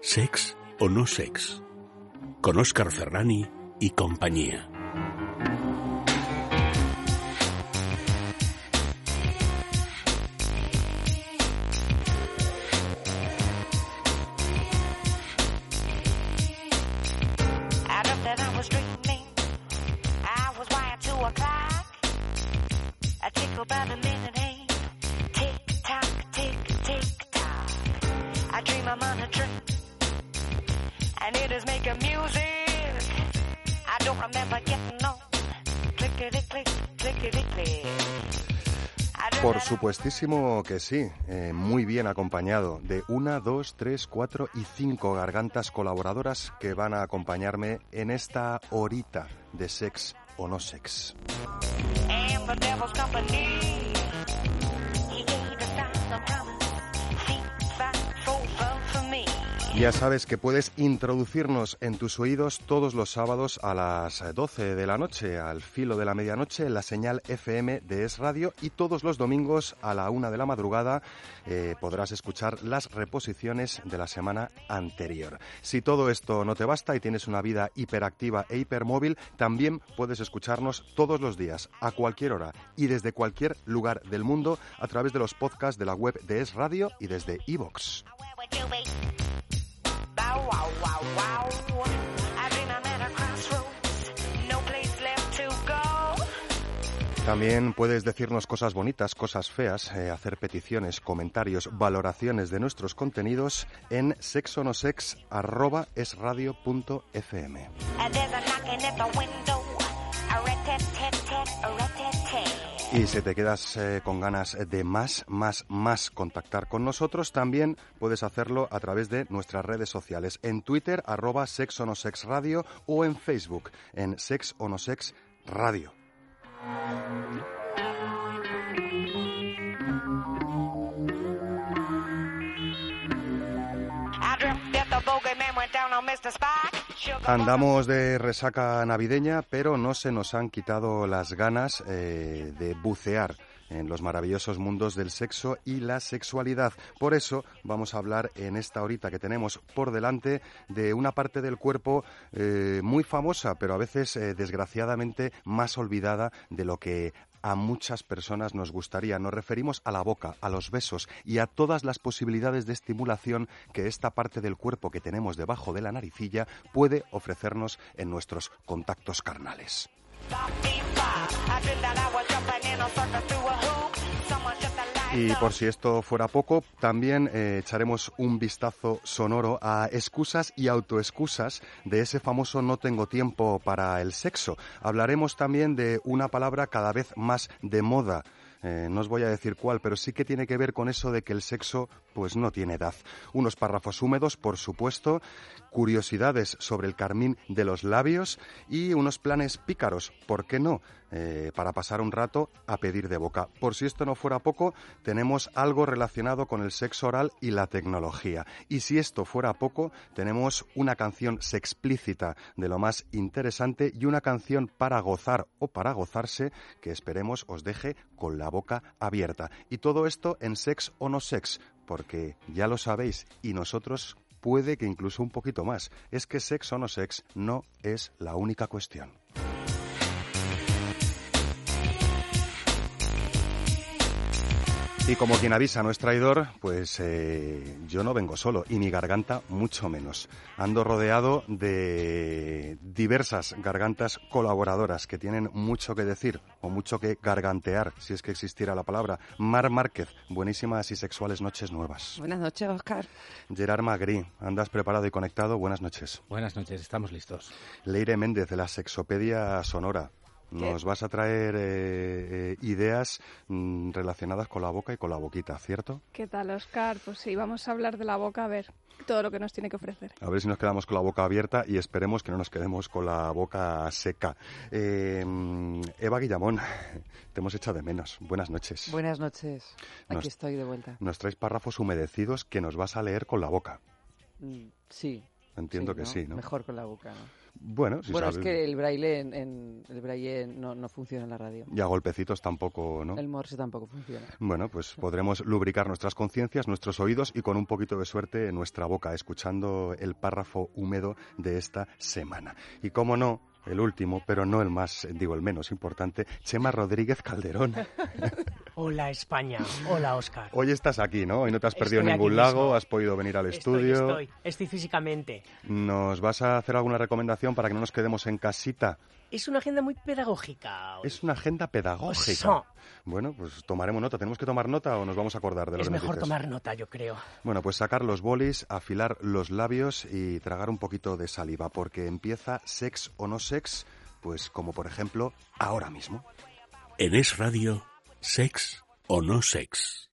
Sex o no sex. Con Oscar Ferrani y compañía. Supuestísimo que sí, eh, muy bien acompañado de una, dos, tres, cuatro y cinco gargantas colaboradoras que van a acompañarme en esta horita de sex o no sex. Ya sabes que puedes introducirnos en tus oídos todos los sábados a las 12 de la noche, al filo de la medianoche, en la señal FM de Es Radio y todos los domingos a la una de la madrugada eh, podrás escuchar las reposiciones de la semana anterior. Si todo esto no te basta y tienes una vida hiperactiva e hipermóvil, también puedes escucharnos todos los días, a cualquier hora y desde cualquier lugar del mundo a través de los podcasts de la web de Es Radio y desde iVoox. Where También puedes decirnos cosas bonitas, cosas feas, eh, hacer peticiones, comentarios, valoraciones de nuestros contenidos en sexonosex.esradio.fm. Y si te quedas eh, con ganas de más, más, más contactar con nosotros, también puedes hacerlo a través de nuestras redes sociales. En Twitter, arroba sexonosexradio o en Facebook, en sexonosexradio. I Andamos de resaca navideña, pero no se nos han quitado las ganas eh, de bucear en los maravillosos mundos del sexo y la sexualidad. Por eso vamos a hablar en esta horita que tenemos por delante de una parte del cuerpo eh, muy famosa, pero a veces eh, desgraciadamente más olvidada de lo que a muchas personas nos gustaría. Nos referimos a la boca, a los besos y a todas las posibilidades de estimulación que esta parte del cuerpo que tenemos debajo de la naricilla puede ofrecernos en nuestros contactos carnales. Y por si esto fuera poco, también eh, echaremos un vistazo sonoro a excusas y autoexcusas de ese famoso no tengo tiempo para el sexo. Hablaremos también de una palabra cada vez más de moda. Eh, no os voy a decir cuál, pero sí que tiene que ver con eso de que el sexo pues no tiene edad. Unos párrafos húmedos, por supuesto, curiosidades sobre el carmín de los labios y unos planes pícaros, ¿por qué no? Eh, para pasar un rato a pedir de boca. Por si esto no fuera poco, tenemos algo relacionado con el sexo oral y la tecnología. Y si esto fuera poco, tenemos una canción sexplícita de lo más interesante y una canción para gozar o para gozarse que esperemos os deje con la boca abierta. Y todo esto en sex o no sex, porque ya lo sabéis y nosotros puede que incluso un poquito más. Es que sex o no sex no es la única cuestión. Y como quien avisa no es traidor, pues eh, yo no vengo solo y mi garganta mucho menos. Ando rodeado de diversas gargantas colaboradoras que tienen mucho que decir o mucho que gargantear, si es que existiera la palabra. Mar Márquez, buenísimas y sexuales noches nuevas. Buenas noches, Oscar. Gerard Magri, andas preparado y conectado, buenas noches. Buenas noches, estamos listos. Leire Méndez de la Sexopedia Sonora. Nos vas a traer eh, eh, ideas mm, relacionadas con la boca y con la boquita, ¿cierto? ¿Qué tal, Oscar? Pues sí, vamos a hablar de la boca, a ver todo lo que nos tiene que ofrecer. A ver si nos quedamos con la boca abierta y esperemos que no nos quedemos con la boca seca. Eh, Eva Guillamón, te hemos echado de menos. Buenas noches. Buenas noches. Aquí Nos- estoy de vuelta. Nos traes párrafos humedecidos que nos vas a leer con la boca. Mm, Sí. Entiendo que ¿no? sí, ¿no? Mejor con la boca, ¿no? Bueno, si bueno, sabes- es que el braille, en, en- el braille no, no funciona en la radio. y a golpecitos tampoco, ¿no? El morse tampoco funciona. Bueno, pues podremos lubricar nuestras conciencias, nuestros oídos y con un poquito de suerte nuestra boca, escuchando el párrafo húmedo de esta semana. Y como no, el último, pero no el más, digo, el menos importante, Chema Rodríguez Calderón. Hola España, hola Oscar. Hoy estás aquí, ¿no? Hoy no te has perdido Estoy ningún lago, mismo. has podido venir al Estoy, estudio. Estoy, estoy físicamente. ¿Nos vas a hacer alguna recomendación para que no nos quedemos en casita? Es una agenda muy pedagógica. hoy. Es una agenda pedagógica. Eso. Bueno, pues tomaremos nota. ¿Tenemos que tomar nota o nos vamos a acordar de lo Es que nos mejor dices? tomar nota, yo creo. Bueno, pues sacar los bolis, afilar los labios y tragar un poquito de saliva, porque empieza sex o no sex, pues como por ejemplo ahora mismo. En Es Radio, Sex o no sex.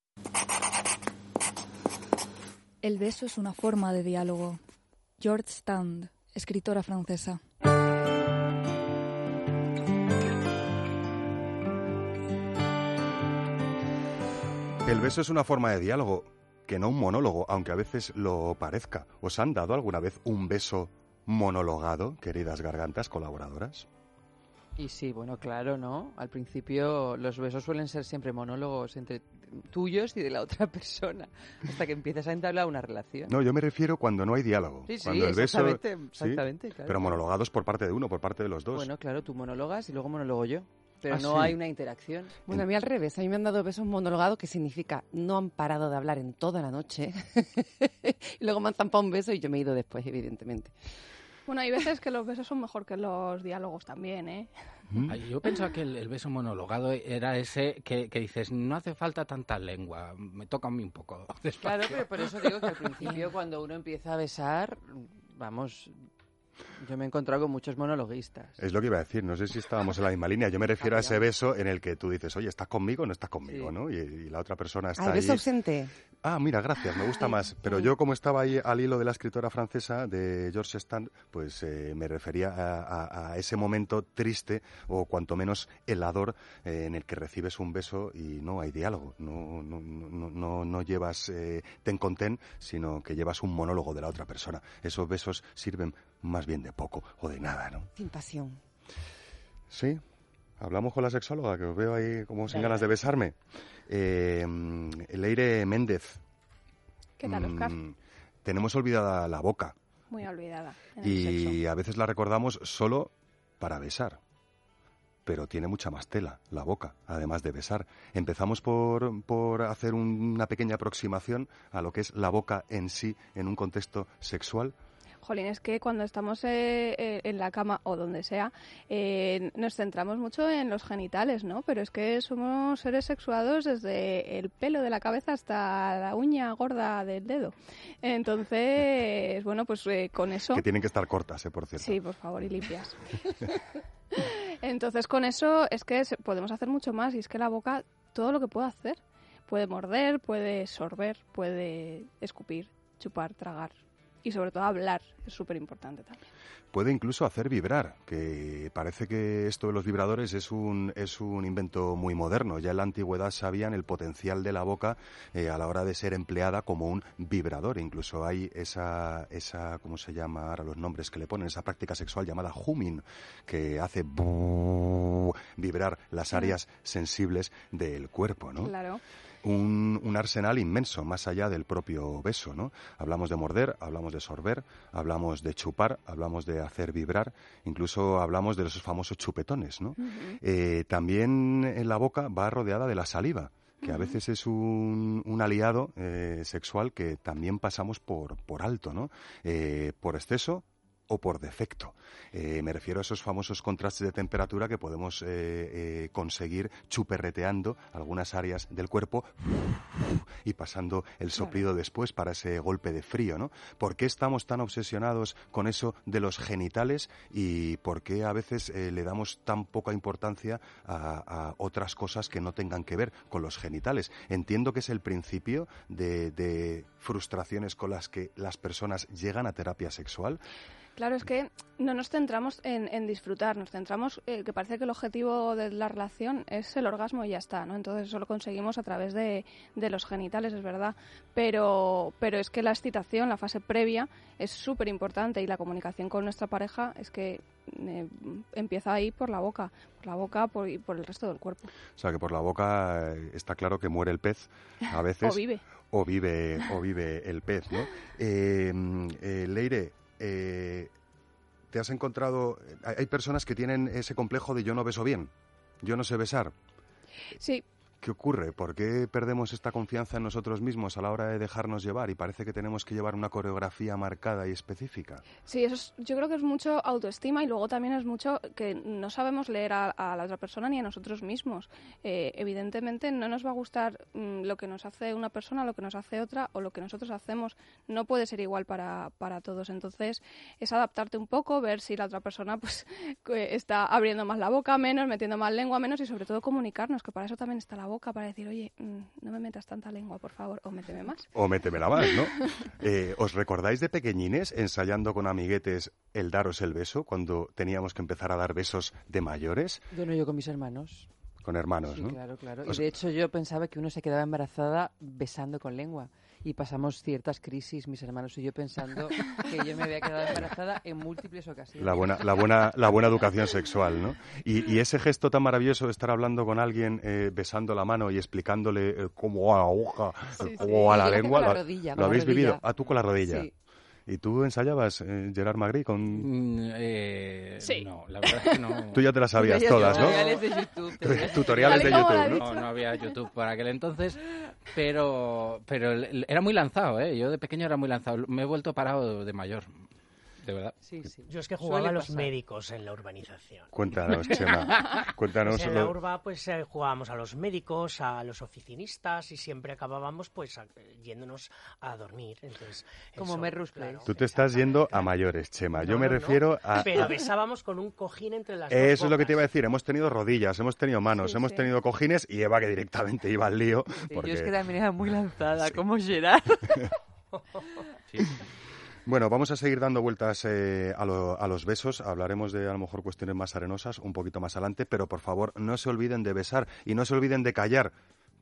El beso es una forma de diálogo. George Stand, escritora francesa. El beso es una forma de diálogo, que no un monólogo, aunque a veces lo parezca. ¿Os han dado alguna vez un beso monologado, queridas gargantas colaboradoras? Y sí, bueno, claro, ¿no? Al principio los besos suelen ser siempre monólogos entre tuyos y de la otra persona, hasta que empiezas a entablar una relación. No, yo me refiero cuando no hay diálogo. Sí, sí, cuando el beso, exactamente, sí, exactamente, claro. pero monologados por parte de uno, por parte de los dos. Bueno, claro, tú monologas y luego monólogo yo. Pero Ah, no sí. hay una interacción. Bueno, a mí al revés, a mí me han dado besos monologados que significa no han parado de hablar en toda la noche y luego me han zampado un beso y yo me he ido después, evidentemente. Bueno, hay veces que los besos son mejor que los diálogos también, ¿eh? ¿Mm? Yo pensaba que el, el beso monologado era ese que, que dices, no hace falta tanta lengua, me toca a mí un poco. Claro, pero por eso digo que al principio cuando uno empieza a besar, vamos, yo me he encontrado con muchos monologuistas. Es lo que iba a decir, no sé si estábamos en la misma línea. Yo me refiero a ese beso en el que tú dices, oye, ¿estás conmigo o no estás conmigo? Sí. ¿no? Y, y la otra persona está Al beso ausente. Ah, mira, gracias, me gusta más. Pero yo, como estaba ahí al hilo de la escritora francesa, de George Sand, pues eh, me refería a, a- a ese momento triste o cuanto menos helador eh, en el que recibes un beso y no hay diálogo. No, no, no, no, no llevas eh, ten con ten, sino que llevas un monólogo de la otra persona. Esos besos sirven más bien de poco o de nada, ¿no? Sin pasión. Sí, hablamos con la sexóloga, que os veo ahí como sin ganas de besarme. Eh, Leire Méndez. ¿Qué tal, Oscar? Mm, tenemos olvidada la boca Muy olvidada en el y sexo. a veces la recordamos solo para besar. Pero tiene mucha más tela la boca, además de besar. Empezamos por, por hacer un- una pequeña aproximación a lo que es la boca en sí en un contexto sexual. Jolín, es que cuando estamos eh, eh, en la cama o donde sea, eh, nos centramos mucho en los genitales, ¿no? Pero es que somos seres sexuados desde el pelo de la cabeza hasta la uña gorda del dedo. Entonces, bueno, pues eh, con eso... Que tienen que estar cortas, eh, por cierto. Sí, por favor, y limpias. Entonces, con eso es que podemos hacer mucho más y es que la boca, todo lo que puede hacer, puede morder, puede sorber, puede escupir, chupar, tragar y sobre todo hablar, es súper importante también. Puede incluso hacer vibrar, que parece que esto de los vibradores es un, es un invento muy moderno. Ya en la antigüedad sabían el potencial de la boca eh, a la hora de ser empleada como un vibrador. Incluso hay esa, esa, ¿cómo se llama ahora los nombres que le ponen? Esa práctica sexual llamada humming, que hace vibrar las áreas sensibles del cuerpo, ¿no? Claro. Un, un arsenal inmenso, más allá del propio beso, ¿no? Hablamos de morder, hablamos de sorber, hablamos de chupar, hablamos de hacer vibrar, incluso hablamos de esos famosos chupetones, ¿no? Eh, también en la boca va rodeada de la saliva que a veces es un, un aliado eh, sexual que también pasamos por, por alto, ¿no? Eh, por exceso o por defecto. Eh, me refiero a esos famosos contrastes de temperatura que podemos eh, eh, conseguir chuperreteando algunas áreas del cuerpo y pasando el soplido después para ese golpe de frío, ¿no? ¿Por qué estamos tan obsesionados con eso de los genitales y por qué a veces le damos tan poca importancia a, a otras cosas que no tengan que ver con los genitales? Entiendo que es el principio de, de frustraciones con las que las personas llegan a terapia sexual. Claro, es que no nos centramos en, en disfrutar, nos centramos eh, que parece que el objetivo de la relación es el orgasmo y ya está, ¿no? Entonces eso lo conseguimos a través de, de los genitales, es verdad. Pero, pero es que la excitación, la fase previa, es súper importante y la comunicación con nuestra pareja es que eh, empieza ahí por la boca, por la boca por, y por el resto del cuerpo. O sea, que por la boca eh, está claro que muere el pez a veces. O vive. O vive, o vive el pez, ¿no? Leire, eh, ¿te has encontrado...? Hay hay personas que tienen ese complejo de yo no beso bien, yo no sé besar. Sí, ¿Qué ocurre? ¿Por qué perdemos esta confianza en nosotros mismos a la hora de dejarnos llevar y parece que tenemos que llevar una coreografía marcada y específica? Sí, eso es- yo creo que es mucho autoestima y luego también es mucho que no sabemos leer a, a la otra persona ni a nosotros mismos. Eh, evidentemente no nos va a gustar mm, lo que nos hace una persona, lo que nos hace otra o lo que nosotros hacemos. No puede ser igual para, para todos. Entonces es adaptarte un poco, ver si la otra persona pues está abriendo más la boca, menos, metiendo más lengua, menos y sobre todo comunicarnos, que para eso también está la boca, para decir, oye, mm, no me metas tanta lengua, por favor, o méteme más. O métemela más, ¿no? Eh, ¿Os recordáis de pequeñines ensayando con amiguetes el daros el beso cuando teníamos que empezar a dar besos de mayores? Bueno, yo con mis hermanos. Con hermanos, Sí, ¿no? claro, claro. O Y sea- de hecho yo pensaba que uno se quedaba embarazada besando con lengua. Y pasamos ciertas crisis, mis hermanos y yo, pensando que yo me había quedado embarazada en múltiples ocasiones. La buena, la buena, la buena educación sexual, ¿no? Y, y ese gesto tan maravilloso de estar hablando con alguien, eh, besando la mano y explicándole eh, cómo va la aguja, Sí, cómo va la lengua. la ¿lo- rodilla, ¿Lo habéis rodilla. vivido? Ah, tú con la rodilla. Sí. ¿Y tú ensayabas, eh, Gerard Magri, con...? Mm, eh, Sí. No, la verdad es que no. Tú ya te las sabías todas, ¿no? Tutoriales de YouTube. Tutoriales de YouTube, ¿no? No, no había YouTube por aquel entonces, pero, pero era muy lanzado, ¿eh? Yo de pequeño era muy lanzado. Me he vuelto parado de mayor, de verdad. Sí, sí. Yo es que Suele jugaba a los pasar. médicos en la urbanización. Cuéntanos, Chema. Cuéntanos. Pues en la urba pues eh, jugábamos a los médicos, a los oficinistas y siempre acabábamos pues a- yéndonos a dormir. Entonces, Como eso, Merrus claro. Tú te estás yendo a mayores, Chema. Yo No, me no, no. refiero a... Pero besábamos con un cojín entre las dos Eso es lo que te iba a decir. Hemos tenido rodillas, hemos tenido manos, Sí, hemos sí. tenido cojines y Eva que directamente iba al lío. Sí, porque... Yo es que también era muy lanzada, Sí. como Gerard. Bueno, vamos a seguir dando vueltas eh, a los besos. Hablaremos de a lo mejor cuestiones más arenosas un poquito más adelante, pero por favor no se olviden de besar y no se olviden de callar,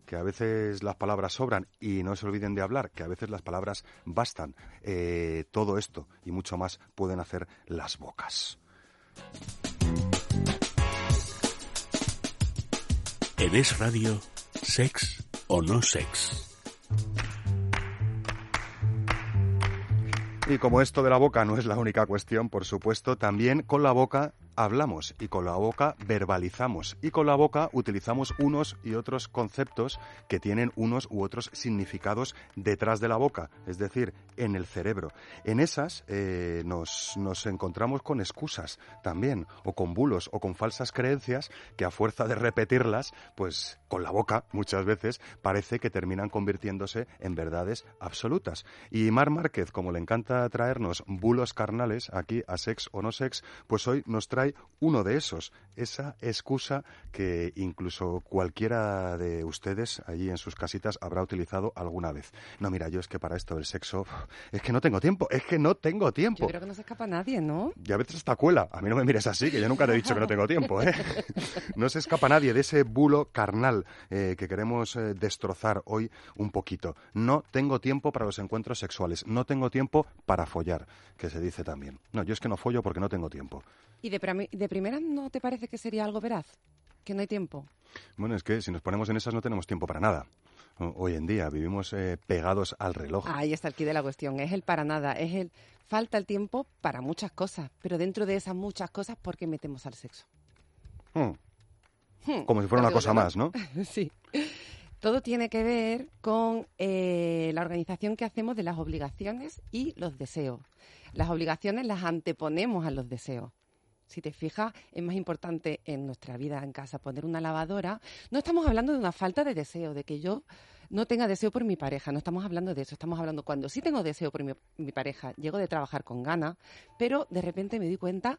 que a veces las palabras sobran, y no se olviden de hablar, que a veces las palabras bastan. Eh, todo esto y mucho más pueden hacer las bocas. En Es Radio, Sex o No Sex. Y como esto de la boca no es la única cuestión, por supuesto, también con la boca hablamos y con la boca verbalizamos y con la boca utilizamos unos y otros conceptos que tienen unos u otros significados detrás de la boca, es decir, en el cerebro. En esas eh, nos, nos encontramos con excusas también, o con bulos, o con falsas creencias que a fuerza de repetirlas, pues con la boca muchas veces parece que terminan convirtiéndose en verdades absolutas. Y Mar Márquez, como le encanta traernos bulos carnales aquí a Sex o No Sex, pues hoy nos trae uno de esos, esa excusa que incluso cualquiera de ustedes allí en sus casitas habrá utilizado alguna vez. No, mira, yo es que para esto del sexo, es que no tengo tiempo, es que no tengo tiempo. Yo creo que no se escapa nadie, ¿no? Y a veces hasta cuela. A mí no me mires así, que yo nunca te he dicho que no tengo tiempo, ¿eh? No se escapa nadie de ese bulo carnal eh, que queremos eh, destrozar hoy un poquito. No tengo tiempo para los encuentros sexuales. No tengo tiempo para follar, que se dice también. No, yo es que no follo porque no tengo tiempo. ¿Y de, de primera no te parece que sería algo veraz? Que no hay tiempo. Bueno, es que si nos ponemos en esas no tenemos tiempo para nada. Hoy en día vivimos eh, pegados al reloj. Ahí está el quid de la cuestión. Es el para nada. Es el falta el tiempo para muchas cosas. Pero dentro de esas muchas cosas, ¿por qué metemos al sexo? Hmm, Hmm, Como si fuera una cosa más, ¿no? sí. Todo tiene que ver con eh, la organización que hacemos de las obligaciones y los deseos. Las obligaciones las anteponemos a los deseos. Si te fijas, es más importante en nuestra vida en casa poner una lavadora. No estamos hablando de una falta de deseo, de que yo no tenga deseo por mi pareja. No estamos hablando de eso. Estamos hablando cuando sí tengo deseo por mi, pareja, llego de trabajar con ganas, pero de repente me di cuenta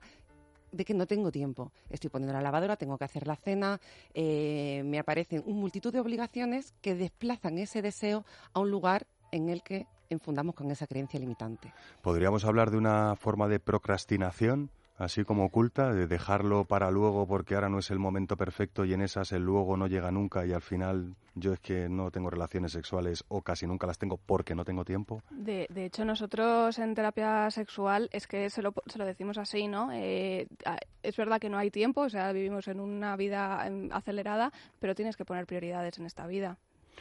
de que no tengo tiempo. Estoy poniendo la lavadora, tengo que hacer la cena, eh, me aparecen un multitud de obligaciones que desplazan ese deseo a un lugar en el que enfundamos con esa creencia limitante. ¿Podríamos hablar de una forma de procrastinación? Así como oculta, de dejarlo para luego porque ahora no es el momento perfecto y en esas el luego no llega nunca y al final yo es que no tengo relaciones sexuales o casi nunca las tengo porque no tengo tiempo. De, de hecho, nosotros en terapia sexual es que se lo, se lo decimos así, ¿no? Eh, es verdad que no hay tiempo, o sea, vivimos en una vida em, acelerada, pero tienes que poner prioridades en esta vida.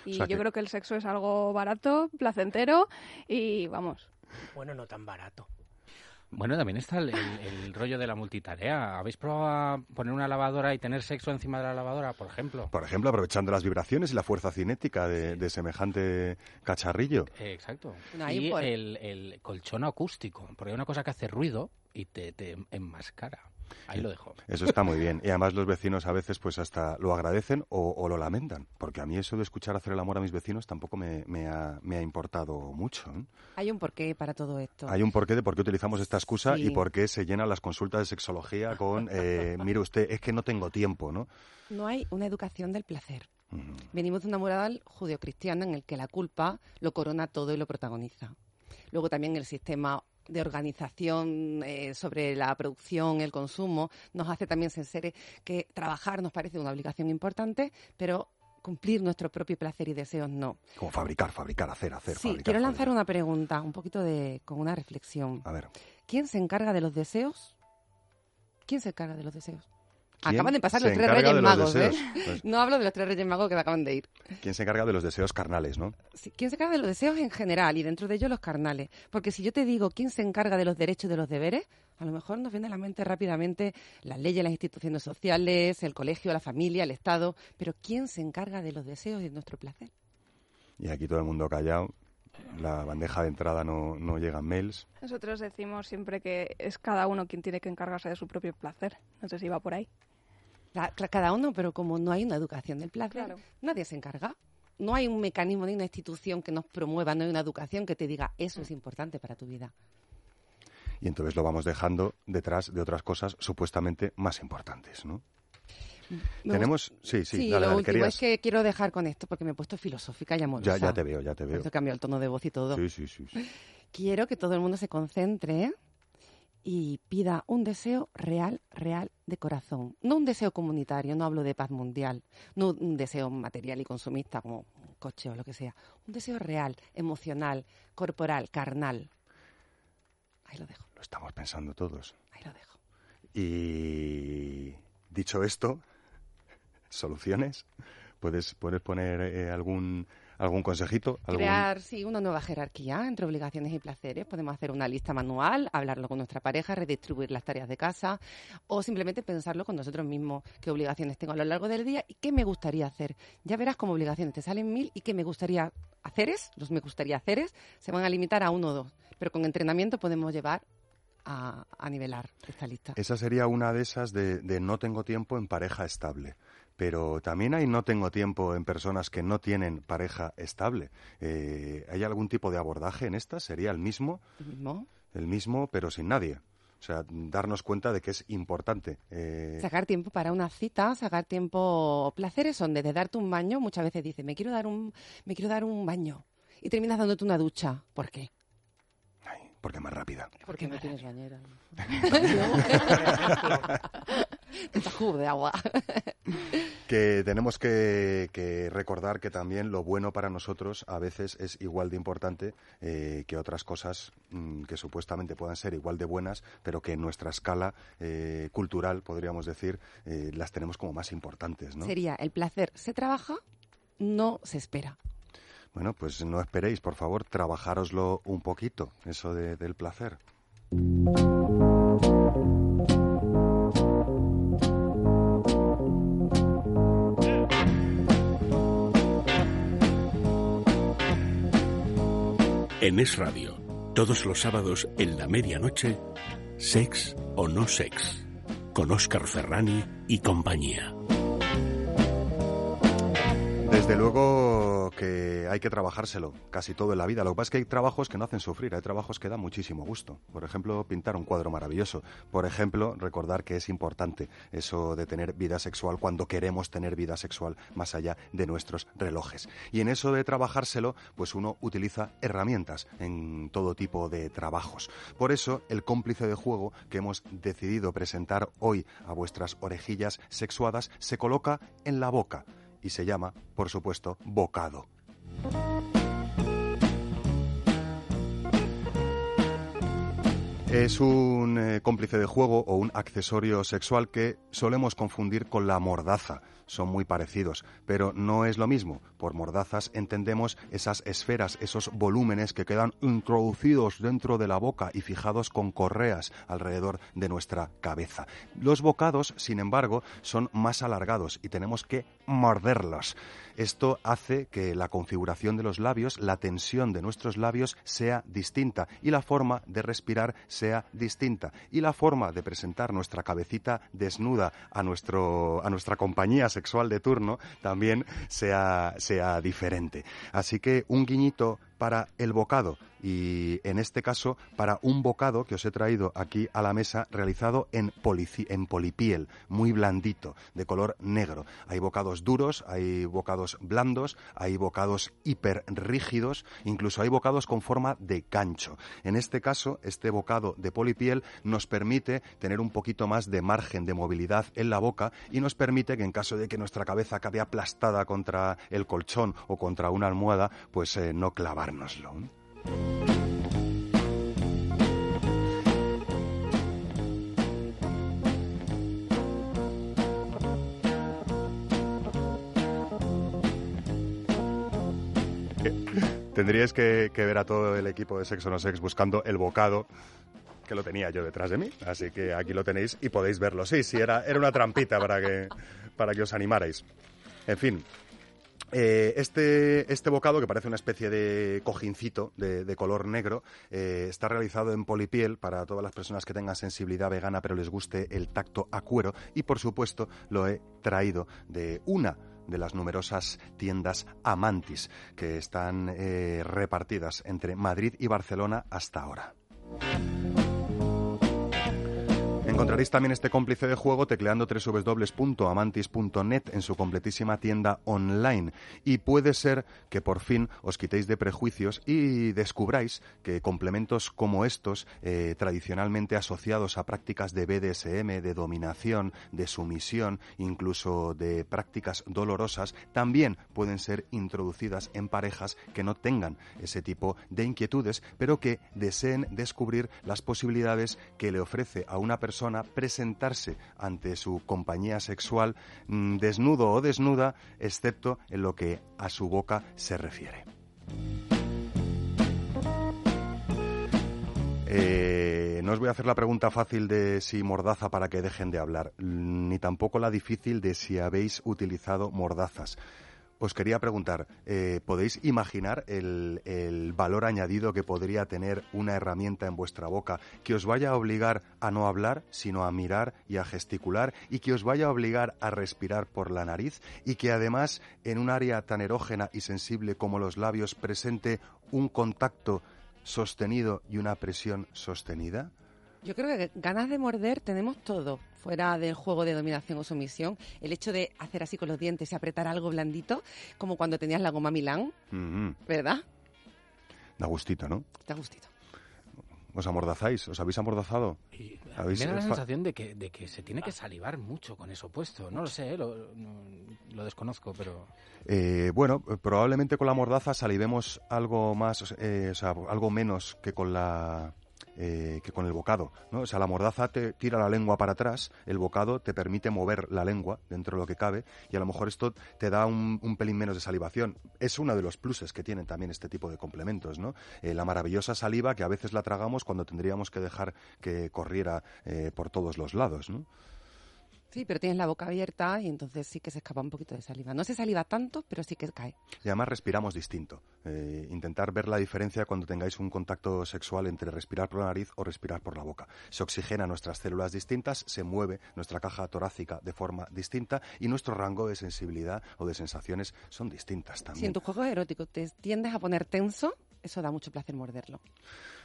Y sea yo que- creo que el sexo es algo barato, placentero y vamos. Bueno, no tan barato. Bueno, también está el, el- el rollo de la multitarea. ¿Habéis probado a poner una lavadora y tener sexo encima de la lavadora, por ejemplo? Por ejemplo, aprovechando las vibraciones y la fuerza cinética de, de semejante cacharrillo. Eh, exacto. No, y por- el, el colchón acústico, porque hay una cosa que hace ruido y te, te enmascara. Ahí lo dejo. Eso está muy bien. Y además los vecinos a veces pues hasta lo agradecen o, o lo lamentan. Porque a mí eso de escuchar hacer el amor a mis vecinos tampoco me, me ha, me ha importado mucho. ¿eh? Hay un porqué para todo esto. Hay un porqué de por qué utilizamos esta excusa Sí. y por qué se llenan las consultas de sexología con, eh, mire usted, es que no tengo tiempo, ¿no? No hay una educación del placer. Mm. Venimos de una moral judeocristiana en el que la culpa lo corona todo y lo protagoniza. Luego también el sistema de organización eh, sobre la producción, el consumo, nos hace también ser que trabajar nos parece una obligación importante, pero cumplir nuestro propio placer y deseos no. Como fabricar, fabricar, hacer, hacer, Sí, fabricar. quiero lanzar fabricar. una pregunta, un poquito de con una reflexión. A ver. ¿Quién se encarga de los deseos? ¿Quién se encarga de los deseos? ¿Quién Acaban de pasar los tres Reyes los Magos, ¿eh? Pues, No hablo de los tres Reyes Magos que acaban de ir. ¿Quién se encarga de los deseos carnales, no? Sí, ¿Quién se encarga de los deseos en general y dentro de ellos los carnales? Porque si yo te digo quién se encarga de los derechos y de los deberes, a lo mejor nos viene a la mente rápidamente las leyes, las instituciones sociales, el colegio, la familia, el Estado. Pero ¿quién se encarga de los deseos y de nuestro placer? Y aquí todo el mundo callado. La bandeja de entrada no, no llegan mails. Nosotros decimos siempre que es cada uno quien tiene que encargarse de su propio placer. No sé si va por ahí. Cada uno, pero como no hay una educación del placer, Claro. nadie se encarga. No hay un mecanismo ni una institución que nos promueva, no hay una educación que te diga eso es importante para tu vida. Y entonces lo vamos dejando detrás de otras cosas supuestamente más importantes, ¿no? Me Tenemos... Sí, sí, Sí, dale, lo dale, último querías- es que quiero dejar con esto porque me he puesto filosófica y amorosa. Ya, ya te veo, ya te Por veo. eso cambio el tono de voz y todo. Sí, sí, sí. sí. Quiero que todo el mundo se concentre y pida un deseo real, real de corazón. No un deseo comunitario, no hablo de paz mundial, no un deseo material y consumista como un coche o lo que sea. Un deseo real, emocional, corporal, carnal. Ahí lo dejo, Lo estamos pensando todos. ahí lo dejo. Y dicho esto, soluciones. ¿Puedes, puedes poner eh, algún, algún consejito? ¿Algún- Crear, sí, una nueva jerarquía entre obligaciones y placeres. Podemos hacer una lista manual, hablarlo con nuestra pareja, redistribuir las tareas de casa o simplemente pensarlo con nosotros mismos. ¿Qué obligaciones tengo a lo largo del día y qué me gustaría hacer? Ya verás como obligaciones te salen mil y qué me gustaría haceres, los me gustaría haceres, se van a limitar a uno o dos. Pero con entrenamiento podemos llevar a, a nivelar esta lista. Esa sería una de esas de, de no tengo tiempo en pareja estable. Pero también hay no tengo tiempo en personas que no tienen pareja estable. Eh, ¿Hay algún tipo de abordaje en esta? ¿Sería el mismo? ¿El mismo? El mismo, pero sin nadie. O sea, darnos cuenta de que es importante. eh, Sacar tiempo para una cita, sacar tiempo. Placeres son desde darte un baño. Muchas veces dices, me quiero dar un, me quiero dar un baño. Y terminas dándote una ducha. ¿Por qué? ay, porque es más rápida. Porque no tienes bañera. Jugo de agua. Que tenemos que, que recordar que también lo bueno para nosotros a veces es igual de importante eh, que otras cosas mm, que supuestamente puedan ser igual de buenas, pero que en nuestra escala eh, cultural, podríamos decir, eh, las tenemos como más importantes, ¿no? Sería el placer se trabaja, no se espera. Bueno, pues no esperéis, por favor, trabajároslo un poquito, eso de- del placer. En Es Radio, todos los sábados en la medianoche, Sex o No Sex, con Óscar Ferrani y compañía. Desde luego que hay que trabajárselo casi todo en la vida. Lo que pasa es que hay trabajos que no hacen sufrir, hay trabajos que dan muchísimo gusto. Por ejemplo, pintar un cuadro maravilloso. Por ejemplo, recordar que es importante eso de tener vida sexual cuando queremos tener vida sexual más allá de nuestros relojes. Y en eso de trabajárselo, pues uno utiliza herramientas en todo tipo de trabajos. Por eso, el cómplice de juego que hemos decidido presentar hoy a vuestras orejillas sexuadas se coloca en la boca y se llama, por supuesto, bocado. Es un eh, cómplice de juego o un accesorio sexual que solemos confundir con la mordaza. Son muy parecidos, pero no es lo mismo. Por mordazas entendemos esas esferas, esos volúmenes que quedan introducidos dentro de la boca y fijados con correas alrededor de nuestra cabeza. Los bocados, sin embargo, son más alargados y tenemos que morderlos. Esto hace que la configuración de los labios, la tensión de nuestros labios sea distinta y la forma de respirar sea distinta y la forma de presentar nuestra cabecita desnuda a nuestro a nuestra compañía sexual de turno también sea sea diferente. Así que un guiñito para el bocado y en este caso para un bocado que os he traído aquí a la mesa realizado en, en polipiel, muy blandito, de color negro. Hay bocados duros, hay bocados blandos, hay bocados hiperrígidos, incluso hay bocados con forma de gancho. En este caso, este bocado de polipiel nos permite tener un poquito más de margen de movilidad en la boca y nos permite que en caso de que nuestra cabeza acabe aplastada contra el colchón o contra una almohada, pues eh, no clavárnoslo. Tendríais que, que ver a todo el equipo de Sexo No Sex buscando el bocado que lo tenía yo detrás de mí, así que aquí lo tenéis y podéis verlo. Sí, sí, era, era una trampita para que, para que os animarais. En fin, eh, este, este bocado, que parece una especie de cojincito de, color negro, eh, está realizado en polipiel para todas las personas que tengan sensibilidad vegana pero les guste el tacto a cuero y por supuesto lo he traído de una de las numerosas tiendas Amantis que están eh, repartidas entre Madrid y Barcelona hasta ahora. Encontraréis también este cómplice de juego tecleando www.amantis.net en su completísima tienda online. Y puede ser que por fin os quitéis de prejuicios y descubráis que complementos como estos, eh, tradicionalmente asociados a prácticas de BDSM, de dominación, de sumisión, incluso de prácticas dolorosas, también pueden ser introducidas en parejas que no tengan ese tipo de inquietudes, pero que deseen descubrir las posibilidades que le ofrece a una persona presentarse ante su compañía sexual mm, desnudo o desnuda, excepto en lo que a su boca se refiere. Eh, no os voy a hacer la pregunta fácil de si mordaza para que dejen de hablar, ni tampoco la difícil de si habéis utilizado mordazas. Os quería preguntar, eh, ¿podéis imaginar el, el valor añadido que podría tener una herramienta en vuestra boca que os vaya a obligar a no hablar, sino a mirar y a gesticular y que os vaya a obligar a respirar por la nariz y que además en un área tan erógena y sensible como los labios presente un contacto sostenido y una presión sostenida? Yo creo que ganas de morder tenemos todo, fuera del juego de dominación o sumisión. El hecho de hacer así con los dientes y apretar algo blandito, como cuando tenías la goma Milán. ¿verdad? Da gustito, ¿no? Da gustito. ¿Os amordazáis? ¿Os habéis amordazado? Y a mí ¿Habéis- me da la sensación de que, de que se tiene que salivar mucho con eso puesto. No lo sé, ¿eh? lo, lo desconozco, pero... Eh, bueno, probablemente con la mordaza salivemos algo más, eh, o sea, algo menos que con la eh, que con el bocado, ¿no? O sea, la mordaza te tira la lengua para atrás, el bocado te permite mover la lengua dentro de lo que cabe y a lo mejor esto te da un, pelín menos de salivación. Es uno de los pluses que tienen también este tipo de complementos, ¿no? Eh, la maravillosa saliva que a veces la tragamos cuando tendríamos que dejar que corriera eh, por todos los lados, ¿no? Sí, pero tienes la boca abierta y entonces sí que se escapa un poquito de saliva. No se saliva tanto, pero sí que cae. Y además respiramos distinto. Eh, intentar ver la diferencia cuando tengáis un contacto sexual entre respirar por la nariz o respirar por la boca. Se oxigena nuestras células distintas, se mueve nuestra caja torácica de forma distinta y nuestro rango de sensibilidad o de sensaciones son distintas Si también. en tu juego erótico te tiendes a poner tenso, eso da mucho placer morderlo.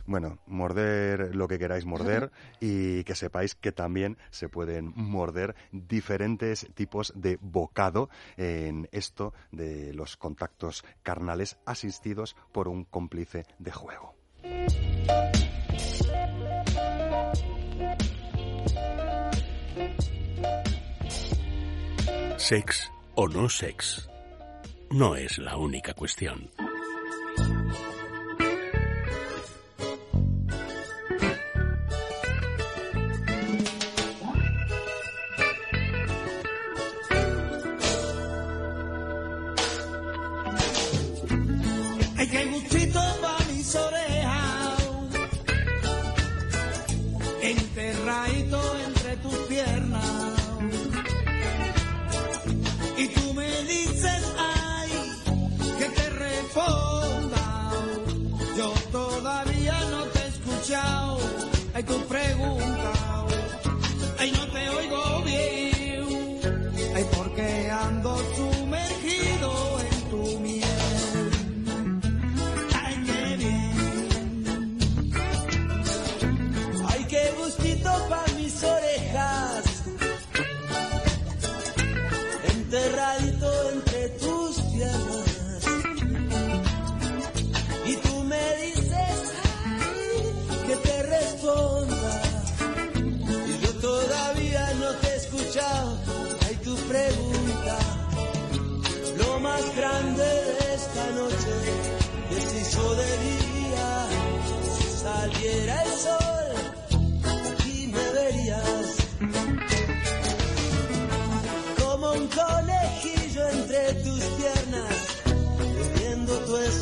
Bueno, morder lo que queráis morder y que sepáis que también se pueden morder diferentes tipos de bocado en esto de los contactos carnales asistidos por un cómplice de juego. Sex o no sex. No es la única cuestión.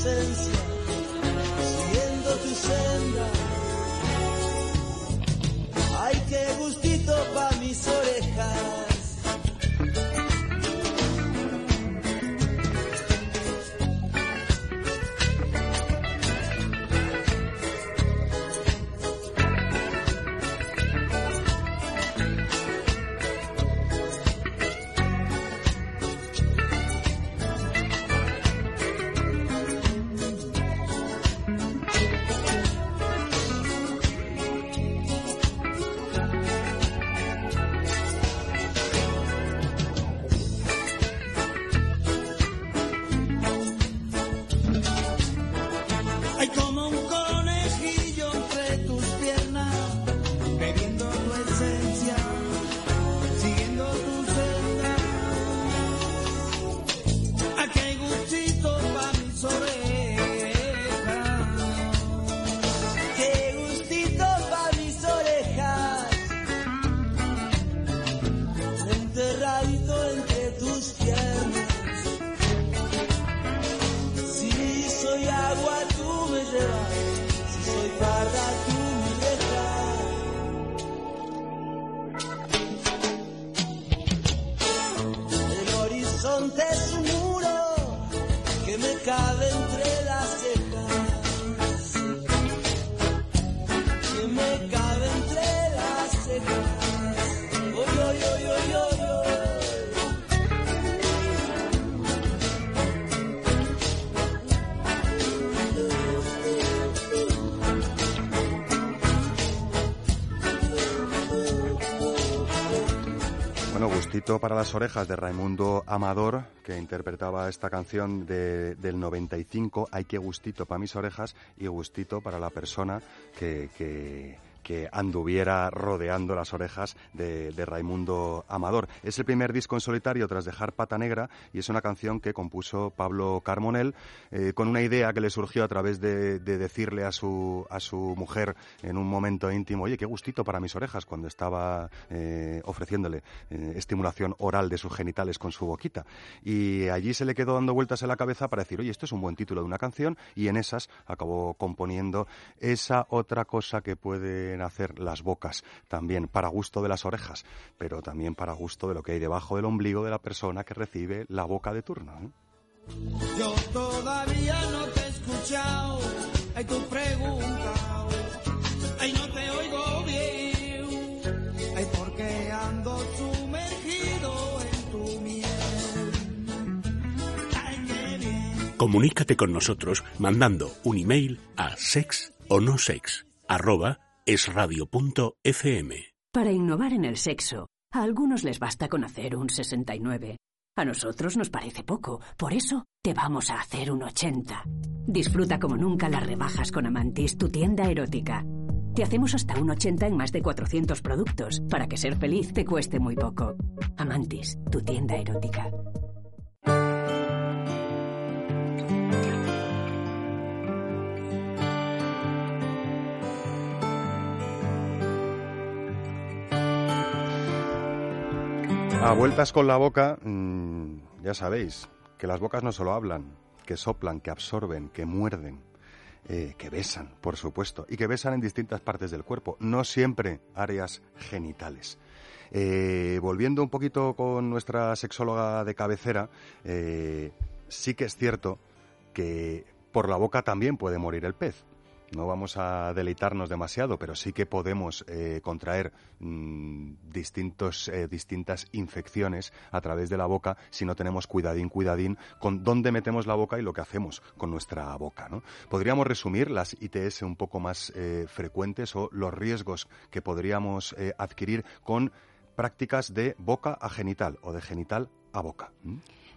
Tu Bueno, gustito para las orejas de Raimundo Amador, que interpretaba esta canción de- del 95, Hay que gustito para mis orejas, y gustito para la persona que, que- que anduviera rodeando las orejas de, de Raimundo Amador. Es el primer disco en solitario tras dejar Pata Negra y es una canción que compuso Pablo Carmonel eh, con una idea que le surgió a través de, de decirle a su, a su mujer en un momento íntimo, oye, qué gustito para mis orejas, cuando estaba eh, ofreciéndole eh, estimulación oral de sus genitales con su boquita. Y allí se le quedó dando vueltas en la cabeza para decir, oye, esto es un buen título de una canción, y en esas acabó componiendo esa otra cosa que puede pueden hacer las bocas también para gusto de las orejas, pero también para gusto de lo que hay debajo del ombligo de la persona que recibe la boca de turno. ¿eh? Yo todavía no te he escuchado. Ay, tu pregunta. Ay, no te oigo bien. Ay, porque ando sumergido en tu miel. Ay, qué bien. Comunícate con nosotros mandando un email a sex o no sex arroba esradio.fm. Para innovar en el sexo, a algunos les basta con hacer un 69. A nosotros nos parece poco, por eso te vamos a hacer un 80. Disfruta como nunca las rebajas con Amantis, tu tienda erótica. Te hacemos hasta un 80 en más de 400 productos, para que ser feliz te cueste muy poco. Amantis, tu tienda erótica. A vueltas con la boca, mm, ya sabéis que las bocas no solo hablan, que soplan, que absorben, que muerden, eh, que besan, por supuesto, y que besan en distintas partes del cuerpo, no siempre áreas genitales. Eh, volviendo un poquito con nuestra sexóloga de cabecera, eh, sí que es cierto que por la boca también puede morir el pez. No vamos a deleitarnos demasiado, pero sí que podemos eh, contraer mm, distintos, eh, distintas infecciones a través de la boca si no tenemos cuidadín, cuidadín con dónde metemos la boca y lo que hacemos con nuestra boca. ¿no? Podríamos resumir las ITS un poco más eh, frecuentes o los riesgos que podríamos adquirir con prácticas de boca a genital o de genital a boca.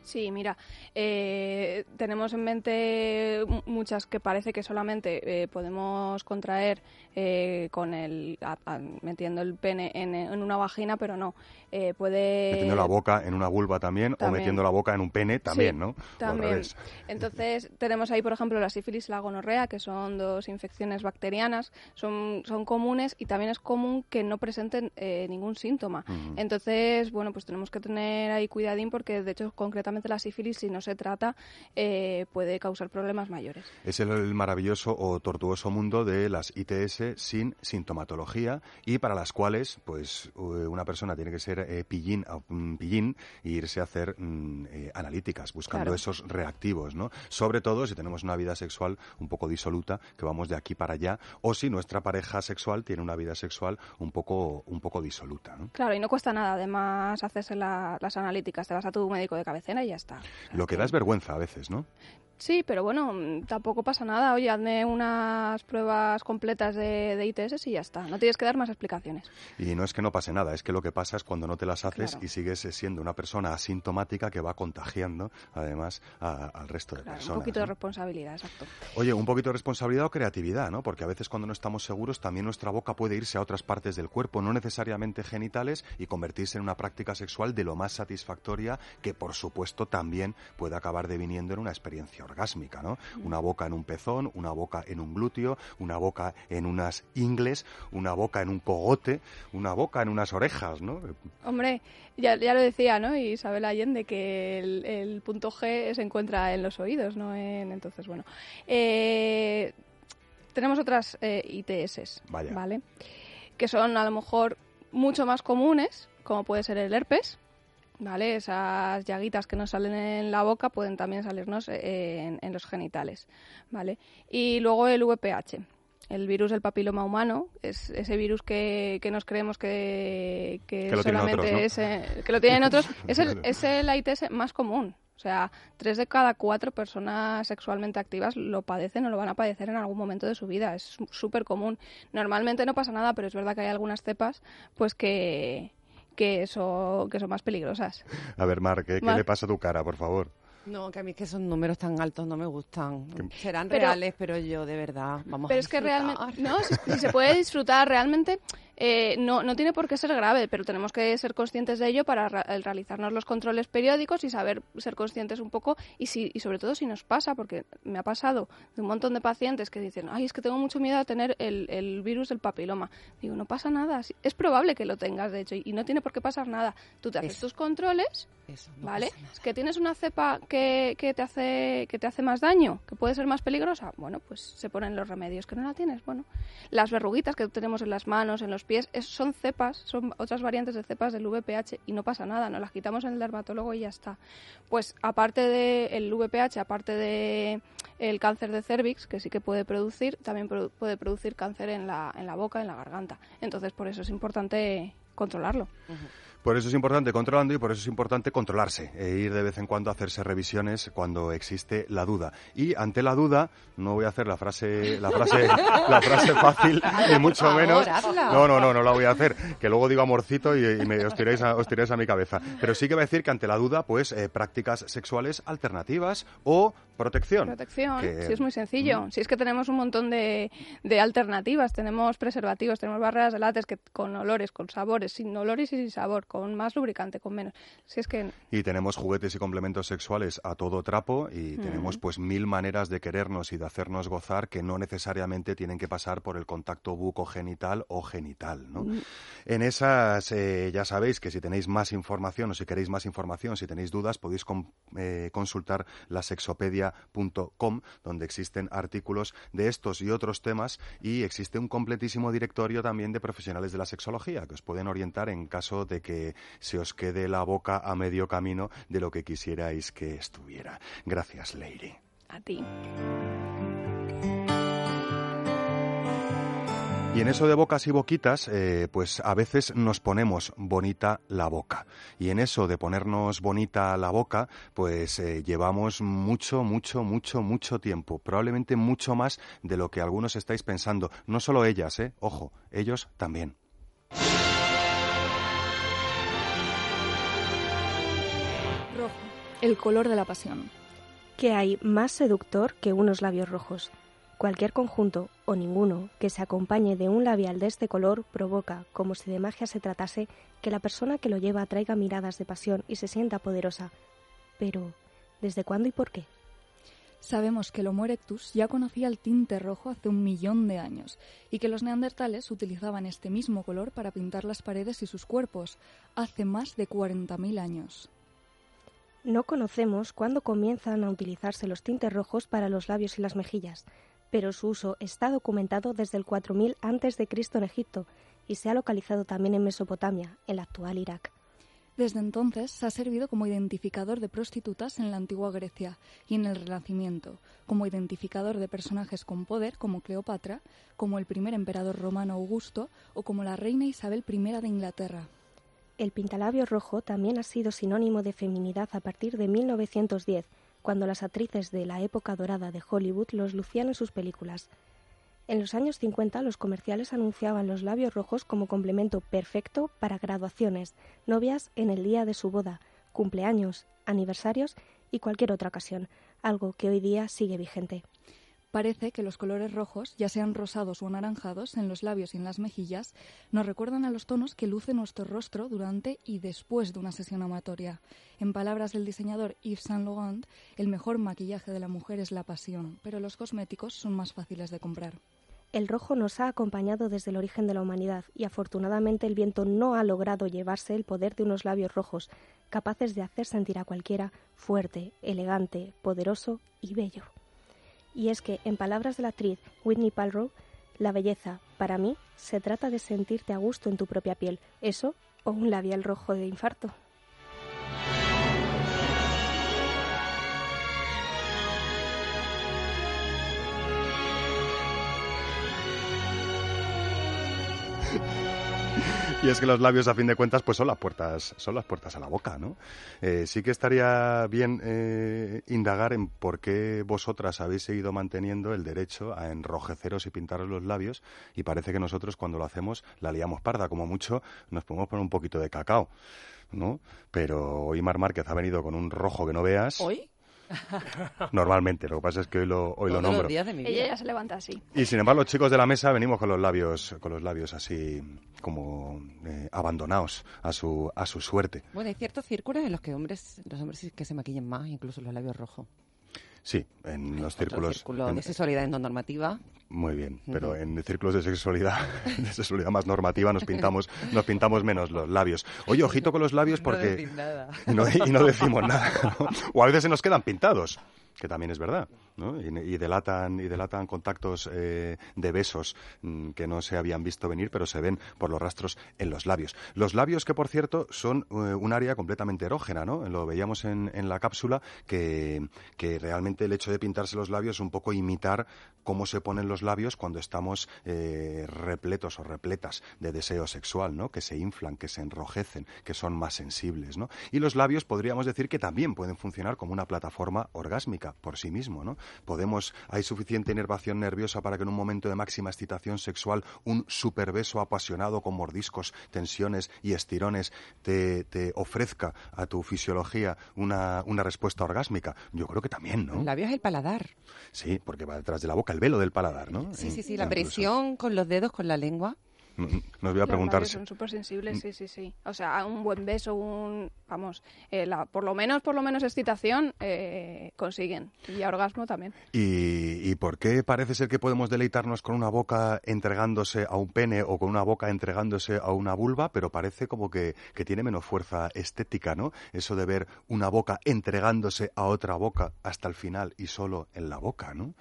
Sí, mira, eh, tenemos en mente mu- muchas que parece que solamente eh, podemos contraer eh, con el a- a- metiendo el pene en, en una vagina, pero no. Eh, puede Metiendo la boca en una vulva también, o metiendo la boca en un pene también, Sí, ¿no? También. Entonces, tenemos ahí, por ejemplo, la sífilis y la gonorrea, que son dos infecciones bacterianas, son, son comunes y también es común que no presenten eh, ningún síntoma. Ujú. Entonces, bueno, pues tenemos que tener ahí cuidadín porque, de hecho, concretamente la sífilis, si no se trata, eh, puede causar problemas mayores. Es el, el maravilloso o tortuoso mundo de las ITS sin sintomatología y para las cuales, pues, eh, una persona tiene que ser eh, pillín, a- mm, pillín e irse a hacer mm, eh, analíticas, buscando Claro. esos reactivos, ¿no? Sobre todo si tenemos una vida sexual un poco disoluta, que vamos de aquí para allá, o si nuestra pareja sexual tiene una vida sexual un poco, un poco disoluta, ¿no? Claro, y no cuesta nada, además, hacerse la- las analíticas. Te vas a tu médico de cabecera Lo que da es vergüenza a veces, ¿no? Sí, pero bueno, mm, tampoco pasa nada. Oye, hazme unas pruebas completas de, de ITS y ya está. No tienes que dar más explicaciones. Y no es que no pase nada, es que lo que pasa es cuando no te las haces Claro. y sigues eh, siendo una persona asintomática que va contagiando, además, a- al resto de Claro, personas. un poquito ¿no? de responsabilidad, exacto. Oye, un poquito de responsabilidad o creatividad, ¿no? Porque a veces cuando no estamos seguros, también nuestra boca puede irse a otras partes del cuerpo, no necesariamente genitales, y convertirse en una práctica sexual de lo más satisfactoria, que por supuesto también puede acabar deviniendo en una experiencia orgásmica, ¿no? Una boca en un pezón, una boca en un glúteo, una boca en unas ingles, una boca en un cogote, una boca en unas orejas, ¿no? Hombre, ya, ya lo decía, ¿no? Isabel Allende, que el, el punto G se encuentra en los oídos, ¿no? En, entonces, bueno. Eh, tenemos otras eh, ITS, Vaya. ¿vale? Que son a lo mejor mucho más comunes, como puede ser el herpes, ¿vale? Esas llaguitas que nos salen en la boca pueden también salirnos eh, en, en los genitales, ¿vale? Y luego el VPH, el virus del papiloma humano, es ese virus que, que nos creemos que, que, solamente otros, ¿no? es, eh, que lo tienen otros, es el, es el más común. O sea, tres de cada cuatro personas sexualmente activas lo padecen o lo van a padecer en algún momento de su vida. Es súper común. Normalmente no pasa nada, pero es verdad que hay algunas cepas pues que, que, son, que son más peligrosas. A ver, Mar, ¿qué, qué le pasa a tu cara, por favor? No, que a mí es que esos números tan altos no me gustan. Serán Pero- reales, pero yo de verdad, vamos Pero a es que realmente, no, si, si se puede disfrutar realmente, eh, no, no tiene por qué ser grave, pero tenemos que ser conscientes de ello para ra- el realizarnos los controles periódicos y saber ser conscientes un poco y, si, y sobre todo si nos pasa, porque me ha pasado de un montón de pacientes que dicen, ay, es que tengo mucho miedo a tener el, el virus del papiloma. Digo, no pasa nada, es probable que lo tengas, de hecho, y, y no tiene por qué pasar nada. Tú te haces Eso. tus controles, Eso, no ¿vale? pasa nada. Es que tienes una cepa que, que te hace que te hace más daño, que puede ser más peligrosa, bueno, pues se ponen los remedios. Que no la tienes, bueno. Las verruguitas que tenemos en las manos, en los pies, es- son cepas, son otras variantes de cepas del VPH y no pasa nada, nos las quitamos en el dermatólogo y ya está. Pues aparte del VPH, aparte de el cáncer de cervix, que sí que puede producir, también produ- puede producir cáncer en la, en la boca, en la garganta. Entonces, por eso es importante controlarlo. Por eso es importante controlando y por eso es importante controlarse e ir de vez en cuando a hacerse revisiones cuando existe la duda. Y ante la duda, no voy a hacer la frase, la frase, la frase fácil, ni mucho favor, menos. hazla. No, no, no, no la voy a hacer. Que luego digo amorcito y, y me, os, tiréis a, os tiréis a mi cabeza. Pero sí que voy a decir que ante la duda, pues eh, prácticas sexuales alternativas o protección. Protección, Que- sí, es muy sencillo. Si es que tenemos un montón de, de alternativas, tenemos preservativos, tenemos barreras de látex que, con olores, con sabores, sin olores y sin sabor, con más lubricante, con menos. Si es que Y tenemos juguetes y complementos sexuales a todo trapo y Mm. tenemos pues mil maneras de querernos y de hacernos gozar que no necesariamente tienen que pasar por el contacto bucogenital o genital, ¿no? Mm. En esas eh, ya sabéis que si tenéis más información o si queréis más información, si tenéis dudas, podéis com- eh, consultar la sexopedia.com donde existen artículos de estos y otros temas y existe un completísimo directorio también de profesionales de la sexología que os pueden orientar en caso de que se os quede la boca a medio camino de lo que quisierais que estuviera. Gracias, Leire. a ti. Y en eso de bocas y boquitas, eh, pues a veces nos ponemos bonita la boca. Y en eso de ponernos bonita la boca, pues eh, llevamos mucho, mucho, mucho, mucho tiempo. Probablemente mucho más de lo que algunos estáis pensando. No solo ellas, eh, ojo, ellos también. Rojo, el color de la pasión. ¿Qué hay más seductor que unos labios rojos? Cualquier conjunto, o ninguno, que se acompañe de un labial de este color provoca, como si de magia se tratase, que la persona que lo lleva traiga miradas de pasión y se sienta poderosa. Pero, ¿desde cuándo y por qué? Sabemos que el Homo erectus ya conocía el tinte rojo hace un millón de años y que los neandertales utilizaban este mismo color para pintar las paredes y sus cuerpos hace más de 40.000 años. No conocemos cuándo comienzan a utilizarse los tintes rojos para los labios y las mejillas, pero su uso está documentado desde el 4000 a.C. en Egipto y se ha localizado también en Mesopotamia, el actual Irak. Desde entonces ha servido como identificador de prostitutas en la antigua Grecia y en el Renacimiento, como identificador de personajes con poder como Cleopatra, como el primer emperador romano Augusto o como la reina Isabel I de Inglaterra. El pintalabio rojo también ha sido sinónimo de feminidad a partir de 1910, cuando las actrices de la época dorada de Hollywood los lucían en sus películas. En los años 50 los comerciales anunciaban los labios rojos como complemento perfecto para graduaciones, novias en el día de su boda, cumpleaños, aniversarios y cualquier otra ocasión, algo que hoy día sigue vigente. Parece que los colores rojos, ya sean rosados o anaranjados, en los labios y en las mejillas, nos recuerdan a los tonos que luce nuestro rostro durante y después de una sesión amatoria. En palabras del diseñador Yves Saint Laurent, el mejor maquillaje de la mujer es la pasión, pero los cosméticos son más fáciles de comprar. El rojo nos ha acompañado desde el origen de la humanidad y afortunadamente el viento no ha logrado llevarse el poder de unos labios rojos, capaces de hacer sentir a cualquiera fuerte, elegante, poderoso y bello. Y es que, en palabras de la actriz Whitney Paltrow, la belleza, para mí, se trata de sentirte a gusto en tu propia piel, eso o un labial rojo de infarto. Y es que los labios, a fin de cuentas, pues son las puertas, son las puertas a la boca, ¿no? Eh, sí que estaría bien eh, indagar en por qué vosotras habéis seguido manteniendo el derecho a enrojeceros y pintaros los labios y parece que nosotros cuando lo hacemos la liamos parda, como mucho nos podemos poner un poquito de cacao, ¿no? Pero hoy Mar Márquez ha venido con un rojo que no veas. ¿Hoy? Normalmente, lo que pasa es que hoy lo, hoy lo nombro. días de mi vida. Ella ya se levanta así. Y sin embargo, los chicos de la mesa venimos con los labios, con los labios así como eh, abandonados a su, a su suerte. Bueno, hay ciertos círculos en los que hombres, los hombres sí que se maquillan más, incluso los labios rojos. Sí, en los círculos... Círculo en- de sexualidad no normativa. Muy bien, pero en círculos de sexualidad, de sexualidad más normativa nos pintamos, nos pintamos menos los labios. Oye, ojito con los labios No porque decir nada. y no, y no decimos nada. ¿no? O a veces se nos quedan pintados, que también es verdad, ¿no? Y, delatan y delatan contactos eh, de besos mm, que no se habían visto venir, pero se ven por los rastros en los labios. Los labios que, por cierto, son eh, un área completamente erógena, ¿no? Lo veíamos en, en la cápsula que, que realmente el hecho de pintarse los labios es un poco imitar cómo se ponen los labios cuando estamos eh, repletos o repletas de deseo sexual, ¿no? Que se inflan, que se enrojecen, que son más sensibles, ¿no? Y los labios podríamos decir que también pueden funcionar como una plataforma orgásmica por sí mismo, ¿no? Podemos, hay suficiente inervación nerviosa para que en un momento de máxima excitación sexual un superbeso apasionado con mordiscos, tensiones y estirones te, te ofrezca a tu fisiología una, una respuesta orgásmica. Yo creo que también, ¿no? Labio es el paladar. Sí, porque va detrás de la boca, el velo del paladar, ¿no? Sí, sí, sí, la presión con los dedos, con la lengua. Mm, mm, Nos voy a preguntar si- son súper sensibles, sí, sí, sí. O sea, un buen beso, un... Vamos, eh, la- por lo menos, por lo menos excitación eh, consiguen. Y orgasmo también. ¿Y, ¿Y por qué parece ser que podemos deleitarnos con una boca entregándose a un pene o con una boca entregándose a una vulva, pero parece como que, que tiene menos fuerza estética, ¿no? Eso de ver una boca entregándose a otra boca hasta el final y solo en la boca, ¿no?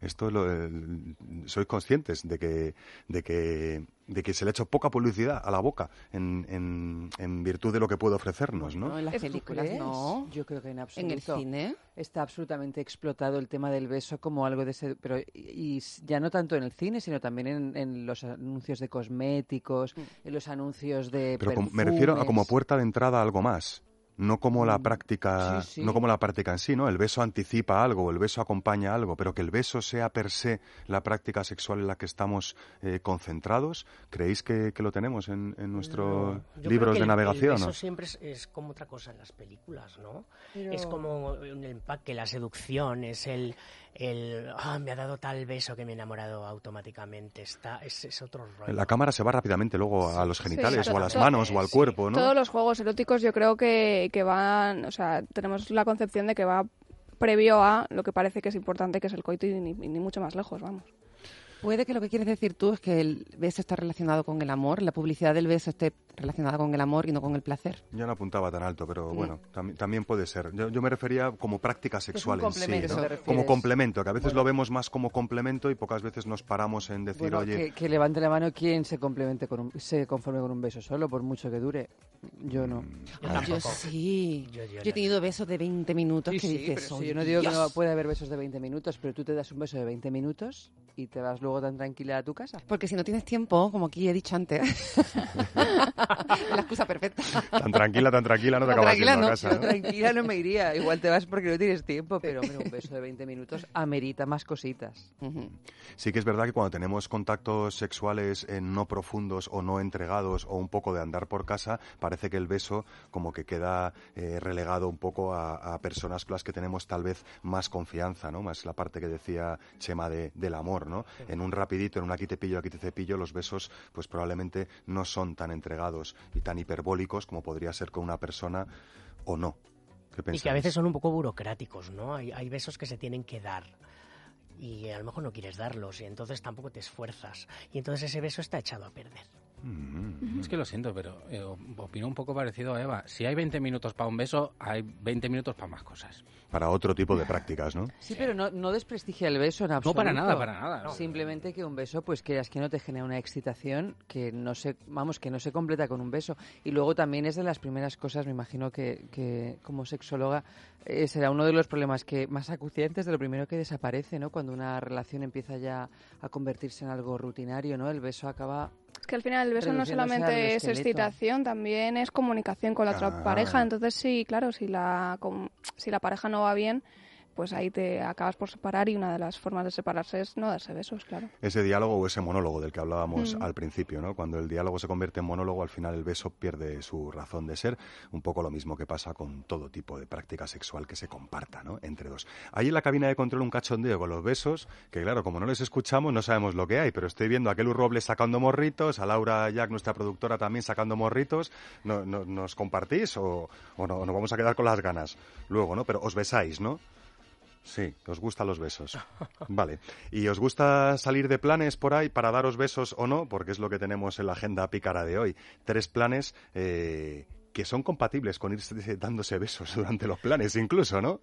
Esto lo, el- sois conscientes de que, de que de que se le ha hecho poca publicidad a la boca en, en, en virtud de lo que puede ofrecernos, ¿no? No, en las ¿Tú películas no. Yo creo que en En absoluto. el cine. Está absolutamente explotado el tema del beso como algo de ese... Pero y, ya no tanto en el cine, sino también en, en los anuncios de cosméticos, en los anuncios de Pero como- me refiero a como puerta de entrada a algo más. No como la Mm, práctica, sí, sí. no como la práctica en sí, ¿no? El beso anticipa algo, o el beso acompaña algo, pero que el beso sea per se la práctica sexual en la que estamos eh, concentrados, ¿creéis que, que lo tenemos en, en nuestros No, yo creo libros que de el- navegación? El ¿no? beso siempre es, es como otra cosa en las películas, ¿no? Pero- Es como un empaque, la seducción, es el, el ah, me ha dado tal beso que me he enamorado automáticamente. Está, es, es otro rollo. La cámara se va rápidamente luego a los genitales Sí, o a to- las manos o al cuerpo, ¿no? Todos los juegos eróticos yo creo que, que van, o sea, tenemos la concepción de que va previo a lo que parece que es importante, que es el coito y ni, y ni mucho más lejos, vamos. Puede que lo que quieres decir tú es que el beso está relacionado con el amor, la publicidad del beso esté relacionada con el amor y no con el placer. Yo no apuntaba tan alto, pero bueno, también, también puede ser. Yo, yo me refería como práctica sexual en sí, ¿no? Como complemento, que a veces Bueno. lo vemos más como complemento y pocas veces nos paramos en decir, Bueno, oye, que, que levante la mano quien se complemente con un, se conforme con un beso solo, por mucho que dure. Yo no. Yo Yo sí. Yo- yo Yo he tenido besos de 20 minutos Sí, que sí, dices, sí, "Oye, yo no digo que no Dios". puede haber besos de 20 minutos, pero tú te das un beso de 20 minutos y te vas luego tan tranquila a tu casa. Porque si no tienes tiempo, como aquí he dicho antes, es la excusa perfecta. tan tranquila, tan tranquila, no te Tan acabas tranquila yendo a no, casa. ¿no? tranquila no me iría. Igual te vas porque no tienes tiempo, pero hombre, un beso de 20 minutos amerita más cositas. Sí que es verdad que cuando tenemos contactos sexuales eh, no profundos o no entregados o un poco de andar por casa, parece que el beso como que queda eh, relegado un poco a, a personas con las que tenemos tal vez más confianza, ¿no? Más la parte que decía Chema de- del amor, ¿no? En un rapidito, en un aquí te pillo, aquí te cepillo, los besos pues probablemente no son tan entregados y tan hiperbólicos como podría ser con una persona o no. ¿Qué Y que a veces son un poco burocráticos, ¿no? Hay, hay besos que se tienen que dar y a lo mejor no quieres darlos y entonces tampoco te esfuerzas y entonces ese beso está echado a perder. Mm. Es que lo siento, pero eh, opino un poco parecido a Eva. Si hay 20 minutos para un beso, hay 20 minutos para más cosas. Para otro tipo de prácticas, ¿no? Sí, pero no, no desprestigia el beso en No, absoluto. para nada, para nada. No. Simplemente que un beso, pues creas que no te genera una excitación que no se, vamos, que no se completa con un beso. Y luego también es de las primeras cosas, me imagino que, que como sexóloga eh, será uno de los problemas que más acuciantes de lo primero que desaparece, ¿no? Cuando una relación empieza ya a convertirse en algo rutinario, ¿no? El beso acaba Es que al final el beso no solamente es excitación, también es comunicación con la otra Ah. pareja. Entonces sí, claro, si la, si la pareja no va bien, pues ahí te acabas por separar y una de las formas de separarse es no darse besos, claro. ese diálogo o ese monólogo del que hablábamos Mm. al principio, ¿no? Cuando el diálogo se convierte en monólogo, al final el beso pierde su razón de ser. Un poco lo mismo que pasa con todo tipo de práctica sexual que se comparta, ¿no? Entre dos. Hay en la cabina de control un cachondeo con los besos, que claro, como no les escuchamos, no sabemos lo que hay, pero estoy viendo a Kelu Robles sacando morritos, a Laura Jack, nuestra productora, también sacando morritos. No, no- ¿Nos compartís o, o no, nos vamos a quedar con las ganas luego, ¿no? Pero os besáis, ¿no? Sí, os gustan los besos. Vale. ¿Y os gusta salir de planes por ahí para daros besos o no? Porque es lo que tenemos en la agenda pícara de hoy. Tres planes eh, que son compatibles con irse dándose besos durante los planes incluso, ¿no?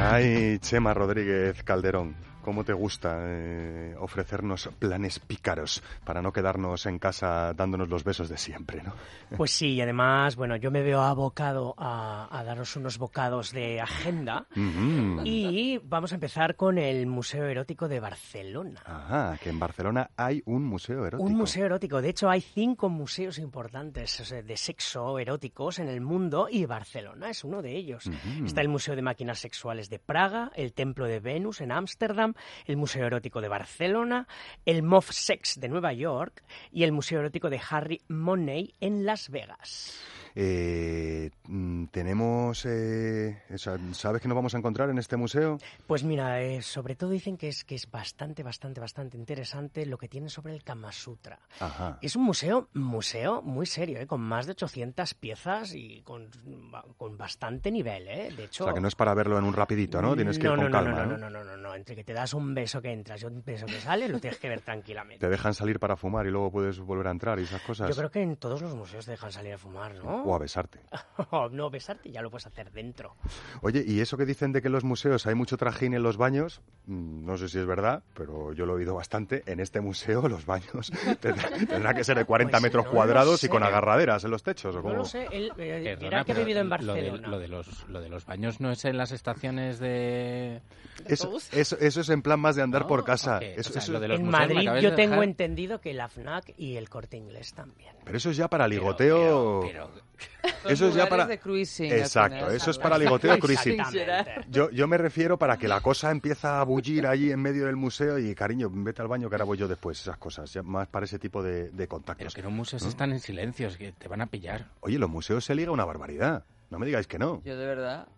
Ay, Chema Rodríguez Calderón, ¿cómo te gusta eh, ofrecernos planes pícaros para no quedarnos en casa dándonos los besos de siempre, ¿no? Pues sí, y además, bueno, yo me veo abocado a, a daros unos bocados de agenda y vamos a empezar con el Museo Erótico de Barcelona. Ajá, que en Barcelona hay un museo erótico. Un museo erótico. De hecho, hay cinco museos importantes o sea, de sexo eróticos en el mundo y Barcelona es uno de ellos. Está el Museo de Máquinas Sexuales de Praga, el Templo de Venus en Ámsterdam, el Museo Erótico de Barcelona, el MOF Sex de Nueva York y el Museo Erótico de Harry Money en Las Vegas. Eh, mm, tenemos... eh, ¿Sabes qué nos vamos a encontrar en este museo? Pues mira, eh, sobre todo dicen que es, que es bastante, bastante, bastante interesante lo que tiene sobre el Kama Sutra. Ajá. Es un museo, museo muy serio, ¿eh? con más de 800 piezas y con, con bastante nivel, ¿eh? De hecho... O sea, que no es para verlo en un rapidito, ¿no? Tienes que ir no, con no, calma, no, ¿no? no, no, no, no, no, entre que te das un beso que entras y un beso que sale, lo tienes que ver tranquilamente. Te dejan salir para fumar y luego puedes volver a entrar y esas cosas. Yo creo que en todos los museos te dejan salir a fumar, ¿no? O a besarte. no, besarte ya lo puedes hacer dentro. Oye, ¿y eso que dicen de que en los museos hay mucho trajín en los baños? Mm, No sé si es verdad, pero yo lo he oído bastante. En este museo los baños tendrán, que ser de 40 Pues metros no cuadrados y con agarraderas en los techos. ¿o No lo sé, él, eh, Perdona, que ha pero vivido en lo de- Barcelona. Lo de, los, lo de los baños no es en las estaciones de... Eso, eso, eso es en plan más de andar por casa. ok. Eso- O sea, eso- lo de los En Madrid yo de tengo dejar- entendido que la FNAC y el Corte Inglés también. Pero eso es ya para ligoteo. Eso es ya para. de cruising, Exacto, eso es para ligoteo cruising. Yo, yo me refiero para que la cosa empieza a bullir allí en medio del museo y cariño, vete al baño que ahora voy yo después, esas cosas, ya más para ese tipo de, de contactos. Pero que en un museo ¿no? están en silencio, es que te van a pillar. Oye, los museos se liga una barbaridad. No me digáis que no. Yo de verdad.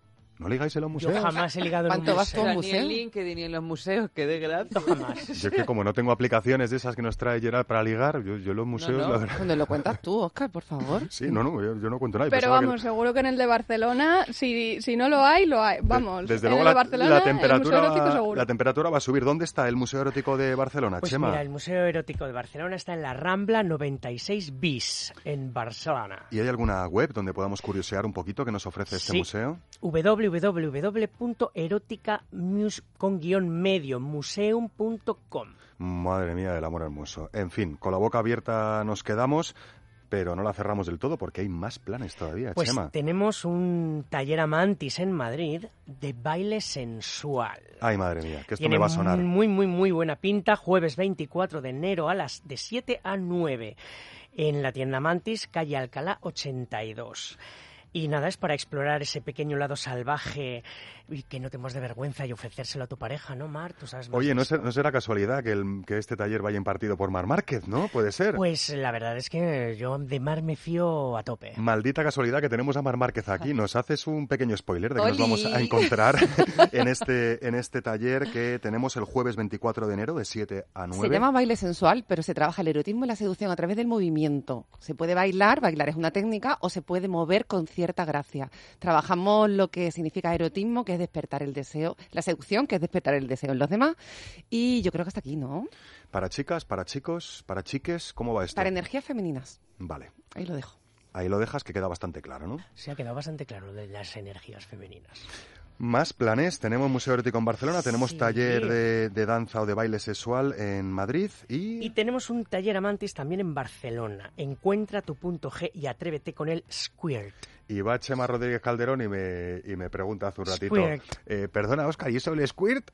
¿No ligáis en los museos? Yo jamás he ligado en un ¿Cuánto vas museo. tú a un Ni en museo? LinkedIn ni en los museos, que de gracia. Jamás. Yo es que como no tengo aplicaciones de esas que nos trae Gerard para ligar, yo, yo los museos, no. la verdad... Cuando lo cuentas tú, Oscar, por favor. Sí, no, no, yo, yo no cuento nada. Pero pensaba que- vamos, seguro que en el de Barcelona, si, si no lo hay, lo hay. Vamos, Desde en luego el la, de Barcelona, la el Museo temperatura, Erótico seguro. la temperatura va a subir. ¿Dónde está el Museo Erótico de Barcelona, Pues Chema? mira, el Museo Erótico de Barcelona está en la Rambla 96 bis, en Barcelona. ¿Y hay alguna web donde podamos curiosear un poquito que nos ofrece este Sí. museo? www.eroticamus con guion medio museum.com. Madre mía del amor hermoso. En fin, con la boca abierta nos quedamos, pero no la cerramos del todo porque hay más planes todavía, Pues Chema. tenemos un taller Amantis en Madrid de baile sensual. Ay, madre mía, que esto Tiene me va a sonar. muy, muy, muy buena pinta. Jueves 24 de enero a las de 7 a 9 en la tienda Mantis, calle Alcalá 82. Y nada, es para explorar ese pequeño lado salvaje y que no tengas de vergüenza y ofrecérselo a tu pareja, ¿no, Mar? Tú sabes más Oye, no, ser- no será casualidad que, el- que este taller vaya impartido por Mar Márquez, ¿no? Puede ser. Pues la verdad es que yo de Mar me fío a tope. Maldita casualidad que tenemos a Mar Márquez aquí. Nos haces un pequeño spoiler de que nos vamos a encontrar en este, en este taller que tenemos el jueves 24 de enero de 7 a 9. Se llama baile sensual, pero se trabaja el erotismo y la seducción a través del movimiento. Se puede bailar, bailar es una técnica, o se puede mover con cierta gracia. Trabajamos lo que significa erotismo, que es despertar el deseo, la seducción, que es despertar el deseo en los demás. Y yo creo que hasta aquí, ¿no? Para chicas, para chicos, para chiques, ¿cómo va esto? Para energías femeninas. Vale. Ahí lo dejo. Ahí lo dejas que queda bastante claro, ¿no? Se ha quedado bastante claro de las energías femeninas. Más planes. Tenemos Museo Erótico en Barcelona, tenemos Sí. taller de, de danza o de baile sexual en Madrid y... Y tenemos un taller Amantis también en Barcelona. Encuentra tu punto G y atrévete con el Squirt. Y va Chema Rodríguez Calderón y me, y me pregunta hace un ratito, eh, perdona, Oscar, ¿y eso del squirt?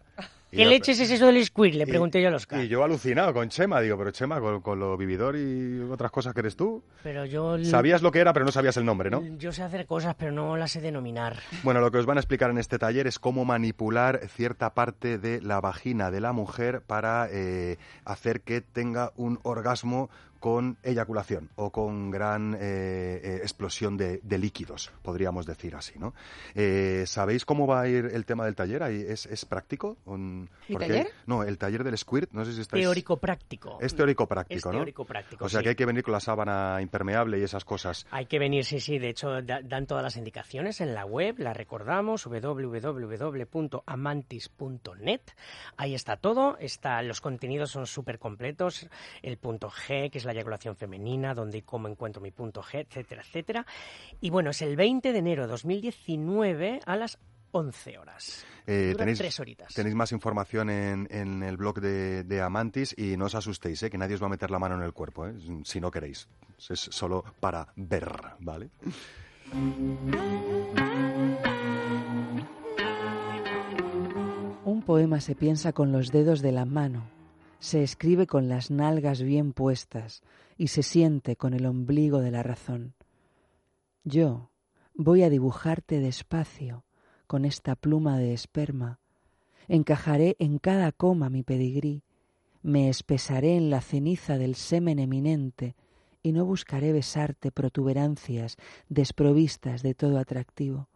¿Qué yo- leches es eso del Squirt? Le y- pregunté yo a Oscar. Y yo alucinado con Chema, digo, pero Chema, con, con lo vividor y otras cosas que eres tú, Pero yo... sabías lo que era, pero no sabías el nombre, ¿no? Yo sé hacer cosas, pero no las sé denominar. Bueno, lo que os van a explicar en este taller es cómo manipular cierta parte de la vagina de la mujer para eh, hacer que tenga un orgasmo con eyaculación o con gran eh, eh, explosión de, de líquidos, podríamos decir así, ¿no? Eh, ¿Sabéis cómo va a ir el tema del taller? ¿Es, es práctico? Un- ¿Mi porque- taller? No, el taller del squirt, no sé si estáis... Teórico-práctico. Es teórico-práctico, Es ¿no? teórico-prácco, O sea sí. que hay que venir con la sábana impermeable y esas cosas. Hay que venir, sí, sí. De hecho, da- dan todas las indicaciones en la web, la recordamos, www.amantis.net. Ahí está todo. Está, los contenidos son súper completos. El punto G, que es la eyaculación femenina, donde y cómo encuentro mi punto G, etcétera, etcétera. Y bueno, es el 20 de enero de 2019 a las 11 horas. Eh, tenéis, tres horitas. tenéis más información en, en el blog de, de Amantis y no os asustéis, ¿eh? que nadie os va a meter la mano en el cuerpo, ¿eh? si no queréis. Es solo para ver, ¿vale? Un poema se piensa con los dedos de la mano, se escribe con las nalgas bien puestas y se siente con el ombligo de la razón. Yo voy a dibujarte despacio con esta pluma de esperma, encajaré en cada coma mi pedigrí, me espesaré en la ceniza del semen eminente y no buscaré besarte protuberancias desprovistas de todo atractivo.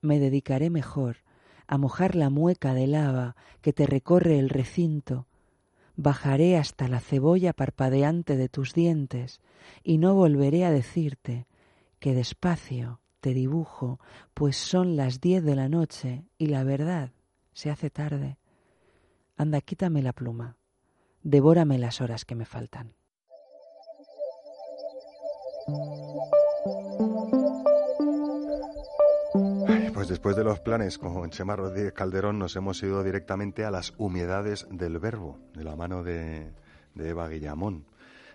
Me dedicaré mejor a mojar la mueca de lava que te recorre el recinto, bajaré hasta la cebolla parpadeante de tus dientes y no volveré a decirte que despacio te dibujo, pues son las diez de la noche y la verdad se hace tarde. Anda, quítame la pluma, devórame las horas que me faltan. Pues después de los planes con Chema Rodríguez Calderón nos hemos ido directamente a las humedades del verbo, de la mano de, de Eva Guillamón.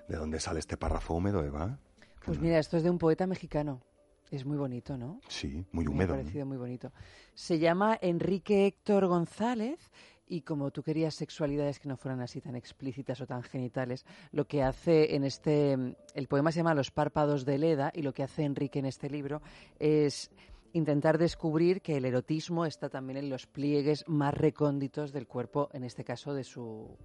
¿De dónde sale este párrafo húmedo, Eva? Pues mira, esto es de un poeta mexicano. Es muy bonito, ¿no? Sí, muy Me húmedo. ha ¿no? parecido muy bonito. Se llama Enrique Héctor González y como tú querías sexualidades que no fueran así tan explícitas o tan genitales, lo que hace en este... El poema se llama Los párpados de Leda y lo que hace Enrique en este libro es intentar descubrir que el erotismo está también en los pliegues más recónditos del cuerpo, en este caso de su,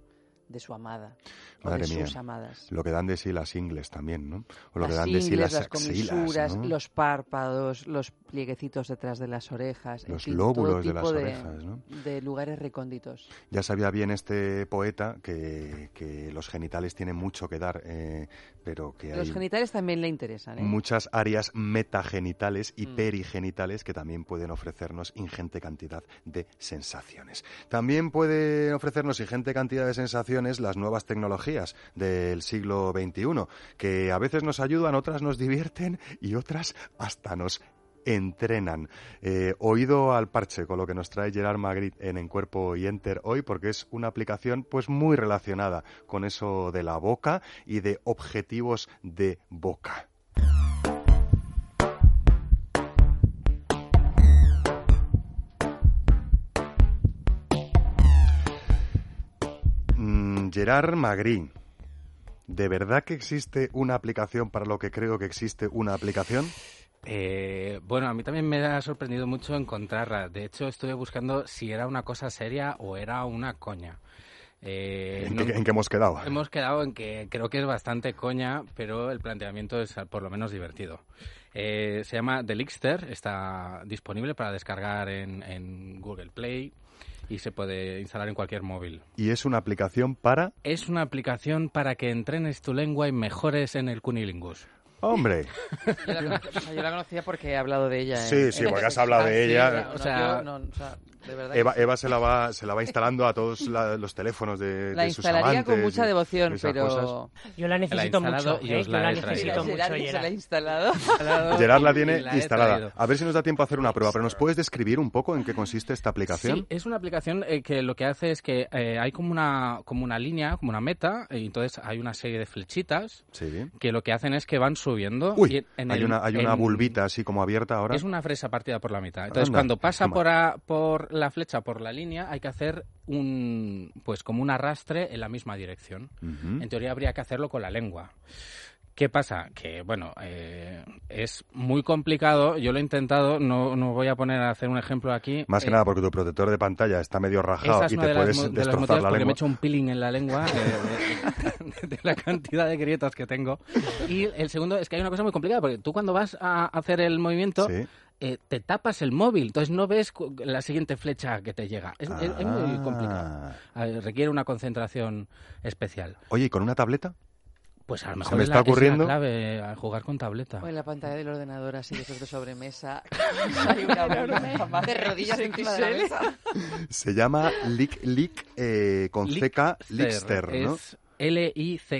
de su amada. o Madre de mía. sus amadas. Lo que dan de sí las ingles también, ¿no? O lo que las dan de sí ingles, las las comisuras, ¿no? los párpados, los plieguecitos detrás de las orejas, en Los fin, lóbulos de las orejas, ¿no? de lugares recónditos. Ya sabía bien este poeta que, que los genitales tienen mucho que dar, eh, pero que Los hay genitales también le interesan, ¿eh? muchas áreas metagenitales y Mm. perigenitales que también pueden ofrecernos ingente cantidad de sensaciones. También pueden ofrecernos ingente cantidad de sensaciones las nuevas tecnologías del siglo XXI, que a veces nos ayudan, otras nos divierten y otras hasta nos entrenan. Eh, oído al parche con lo que nos trae Gerard Magritte en En Cuerpo y Enter hoy, porque es una aplicación pues muy relacionada con eso de la boca y de objetivos de boca. Mm, Gerard Magritte. ¿De verdad que existe una aplicación para lo que creo que existe una aplicación? Eh, bueno, a mí también me ha sorprendido mucho encontrarla. De hecho, estuve buscando si era una cosa seria o era una coña. Eh, ¿En, no- qué, en qué hemos quedado? Hemos quedado en que creo que es bastante coña, pero el planteamiento es por lo menos divertido. Eh, se llama Delixter, está disponible para descargar en, en Google Play y se puede instalar en cualquier móvil. Y es una aplicación para... Es una aplicación para que entrenes tu lengua y mejores en el cunilingus. ¡Hombre! Yo la, conocí- o sea, yo la conocía porque he hablado de ella. Sí, en- sí, porque has hablado de ella. no, O sea- yo no, o sea, de verdad Eva, Eva se, la va, se la va instalando a todos la- los teléfonos de, la de sus instalaría amantes con mucha devoción, pero... cosas. Yo la necesito La mucho, y ¿eh? os Yo la la necesito mucho, Gerard se la ha instalado. Gerard la tiene la instalada. A ver si nos da tiempo a hacer una prueba, pero ¿nos puedes describir un poco en qué consiste esta aplicación? Sí, es una aplicación eh, que lo que hace es que eh, hay como una, como una línea, como una meta, y entonces hay una serie de flechitas Sí. que lo que hacen es que van subiendo. Uy, y en hay, el- una, hay una en- bulbita así como abierta ahora. Es una fresa partida por la mitad. Entonces, Anda, cuando pasa toma. por, a- por la flecha, por la línea, hay que hacer un, pues como un arrastre en la misma dirección. En teoría habría que hacerlo con la lengua. ¿Qué pasa? Que, bueno, eh, es muy complicado. Yo lo he intentado, no, no voy a poner a hacer un ejemplo aquí. Más que Eh, nada porque tu protector de pantalla está medio rajado y te de las puedes los destrozar la porque me he lengua. hecho un peeling en la lengua eh, de, de la cantidad de grietas que tengo. Y el segundo es que hay una cosa muy complicada, porque tú cuando vas a hacer el movimiento, Sí. Eh, te tapas el móvil, entonces no ves la siguiente flecha que te llega. Es, es- es muy complicado. Ah. Eh, requiere una concentración especial. Oye, ¿y con una tableta? Pues a lo mejor me es está es la ocurriendo- clave a jugar con tableta. O en la pantalla del ordenador, así de sobremesa. hay una bola De rodillas encima de la mesa. Se llama Lick Lick eh, con CK Lickster, ¿no? Es L-I-C-K-S-T-E-R.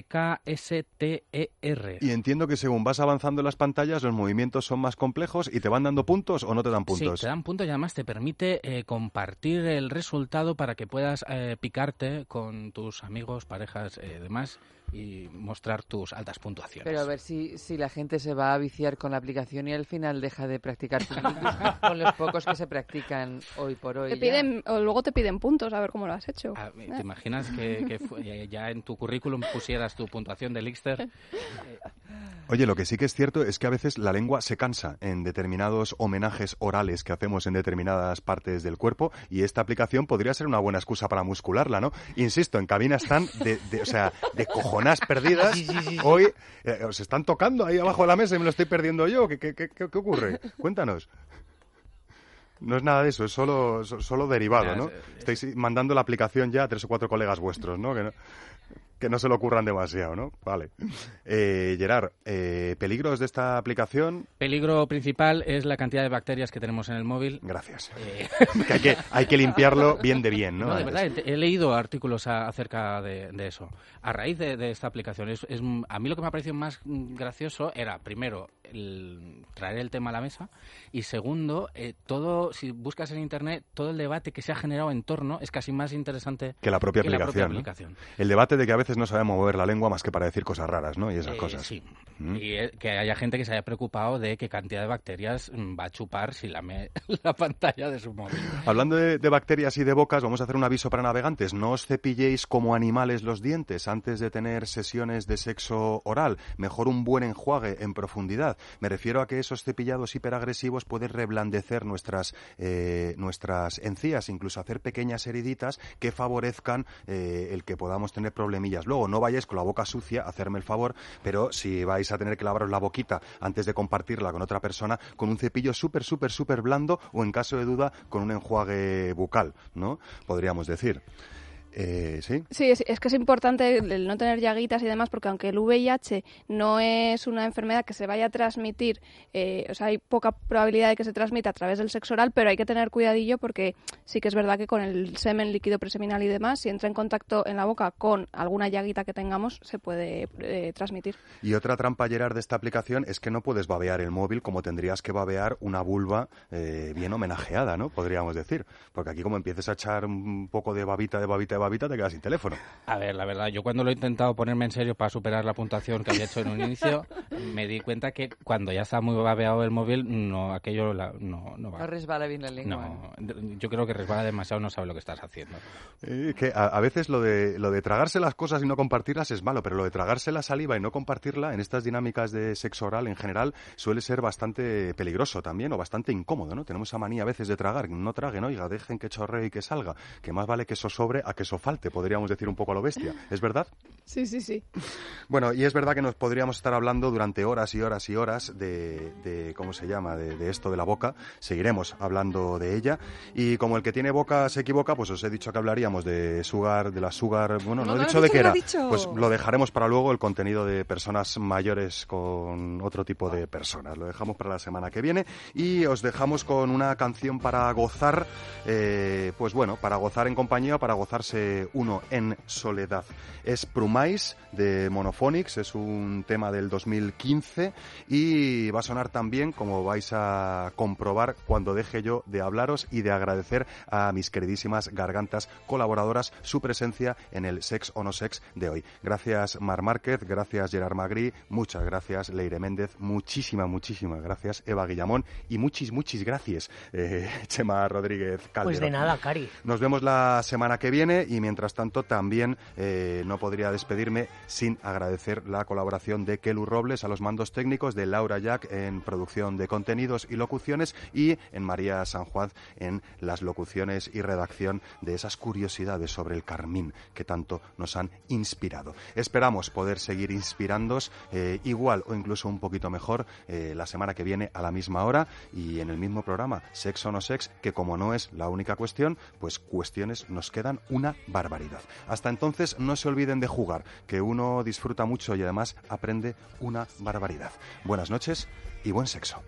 Y entiendo que según vas avanzando en las pantallas, los movimientos son más complejos y te van dando puntos o no te dan puntos. Sí, te dan puntos y además te permite eh, compartir el resultado para que puedas eh, picarte con tus amigos, parejas, eh, demás y mostrar tus altas puntuaciones. Pero a ver si, si la gente se va a viciar con la aplicación y al final deja de practicar con los pocos que se practican hoy por hoy. Te piden, o luego te piden puntos a ver cómo lo has hecho. Ah, ¿Te imaginas que, eh, ya en tu currículum pusieras tu puntuación de Lixter? Oye, lo que sí que es cierto es que a veces la lengua se cansa en determinados homenajes orales que hacemos en determinadas partes del cuerpo y esta aplicación podría ser una buena excusa para muscularla, ¿no? Insisto, en cabina están de, de- o sea, de cojonas perdidas. Hoy eh, os están tocando ahí abajo de la mesa y me lo estoy perdiendo yo. ¿Qué, qué, qué, ocurre? Cuéntanos. No es nada de eso, es solo, so- solo derivado, ¿no? es- Estáis mandando la aplicación ya a tres o cuatro colegas vuestros, ¿no? Que no, que no se lo ocurran demasiado, ¿no? Vale. Eh, Gerard, eh, ¿peligros de esta aplicación? Peligro principal es la cantidad de bacterias que tenemos en el móvil. Gracias. Eh, Que hay, que hay que limpiarlo bien de bien, ¿no? No, de verdad, he, leído artículos a- acerca de, de eso. A raíz de, de esta aplicación, es, es- a mí lo que me ha parecido más gracioso era, primero, el, traer el tema a la mesa y segundo, eh, todo, si buscas en Internet, todo el debate que se ha generado en torno es casi más interesante Que la propia que la aplicación. propia ¿no? aplicación. El debate de que a veces no sabemos mover la lengua más que para decir cosas raras, ¿no? Y esas Eh, cosas. Sí. ¿Mm? Y eh, que haya gente que se haya preocupado de qué cantidad de bacterias mm, va a chupar si lame la pantalla de su móvil. Hablando de, de bacterias y de bocas, vamos a hacer un aviso para navegantes. No os cepilléis como animales los dientes antes de tener sesiones de sexo oral. Mejor un buen enjuague en profundidad. Me refiero a que esos cepillados hiperagresivos pueden reblandecer nuestras, eh, nuestras encías, incluso hacer pequeñas heriditas que favorezcan eh, el que podamos tener problemillas. Luego, no vayáis con la boca sucia, hacerme el favor, pero si vais a tener que lavaros la boquita antes de compartirla con otra persona, con un cepillo súper, súper, súper blando o en caso de duda con un enjuague bucal, ¿no? Podríamos decir. Eh, ¿Sí? Sí, es, es que es importante el no tener llaguitas y demás, porque aunque el VIH no es una enfermedad que se vaya a transmitir, eh, o sea, hay poca probabilidad de que se transmita a través del sexo oral, pero hay que tener cuidadillo porque sí que es verdad que con el semen líquido preseminal y demás, si entra en contacto en la boca con alguna llaguita que tengamos, se puede eh, transmitir. Y otra trampa, Gerard, de esta aplicación es que no puedes babear el móvil como tendrías que babear una vulva eh, bien homenajeada, ¿no? Podríamos decir. Porque aquí como empieces a echar un poco de babita, de babita, de babita, te quedas sin teléfono. A ver, la verdad, yo cuando lo he intentado ponerme en serio para superar la puntuación que había hecho en un inicio, me di cuenta que cuando ya está muy babeado el móvil, no, aquello la- no, no va. No resbala bien la lengua. No, yo creo que resbala demasiado, no sabe lo que estás haciendo. Eh, que a, a veces lo de, lo de tragarse las cosas y no compartirlas es malo, pero lo de tragarse la saliva y no compartirla en estas dinámicas de sexo oral en general suele ser bastante peligroso también o bastante incómodo, ¿no? Tenemos esa manía a veces de tragar, no traguen, oiga, dejen que chorree y que salga, que más vale que eso sobre a que eso falte, podríamos decir un poco a lo bestia, ¿es verdad? Sí, sí, sí. Bueno, y es verdad que nos podríamos estar hablando durante horas y horas y horas de, de ¿cómo se llama?, de, de esto de la boca. Seguiremos hablando de ella. Y como el que tiene boca se equivoca, pues os he dicho que hablaríamos de sugar, de la sugar... Bueno, no, No, he dicho de qué era. Pues lo dejaremos para luego el contenido de personas mayores con otro tipo de personas. Lo dejamos para la semana que viene. Y os dejamos con una canción para gozar, eh, pues bueno, para gozar en compañía, para gozarse uno en soledad. Es Prumais de Monophonics, es un tema del 2015 y va a sonar también, como vais a comprobar cuando deje yo de hablaros y de agradecer a mis queridísimas gargantas colaboradoras su presencia en el Sex o No Sex de hoy. Gracias Mar Márquez, gracias Gerard Magri, muchas gracias Leire Méndez, muchísimas, muchísimas gracias Eva Guillamón y muchis, muchis gracias eh, Chema Rodríguez Calderón. Pues de nada, Cari. Nos vemos la semana que viene Y mientras tanto, también eh, no podría despedirme sin agradecer la colaboración de Kelu Robles a los mandos técnicos, de Laura Jack en producción de contenidos y locuciones y en María San Juan en las locuciones y redacción de esas curiosidades sobre el Carmín que tanto nos han inspirado. Esperamos poder seguir inspirándos eh, igual o incluso un poquito mejor eh, la semana que viene a la misma hora y en el mismo programa, Sex o no Sex, que como no es la única cuestión, pues cuestiones nos quedan barbaridad. Hasta entonces no se olviden de jugar, que uno disfruta mucho y además aprende una barbaridad. Buenas noches y buen sexo.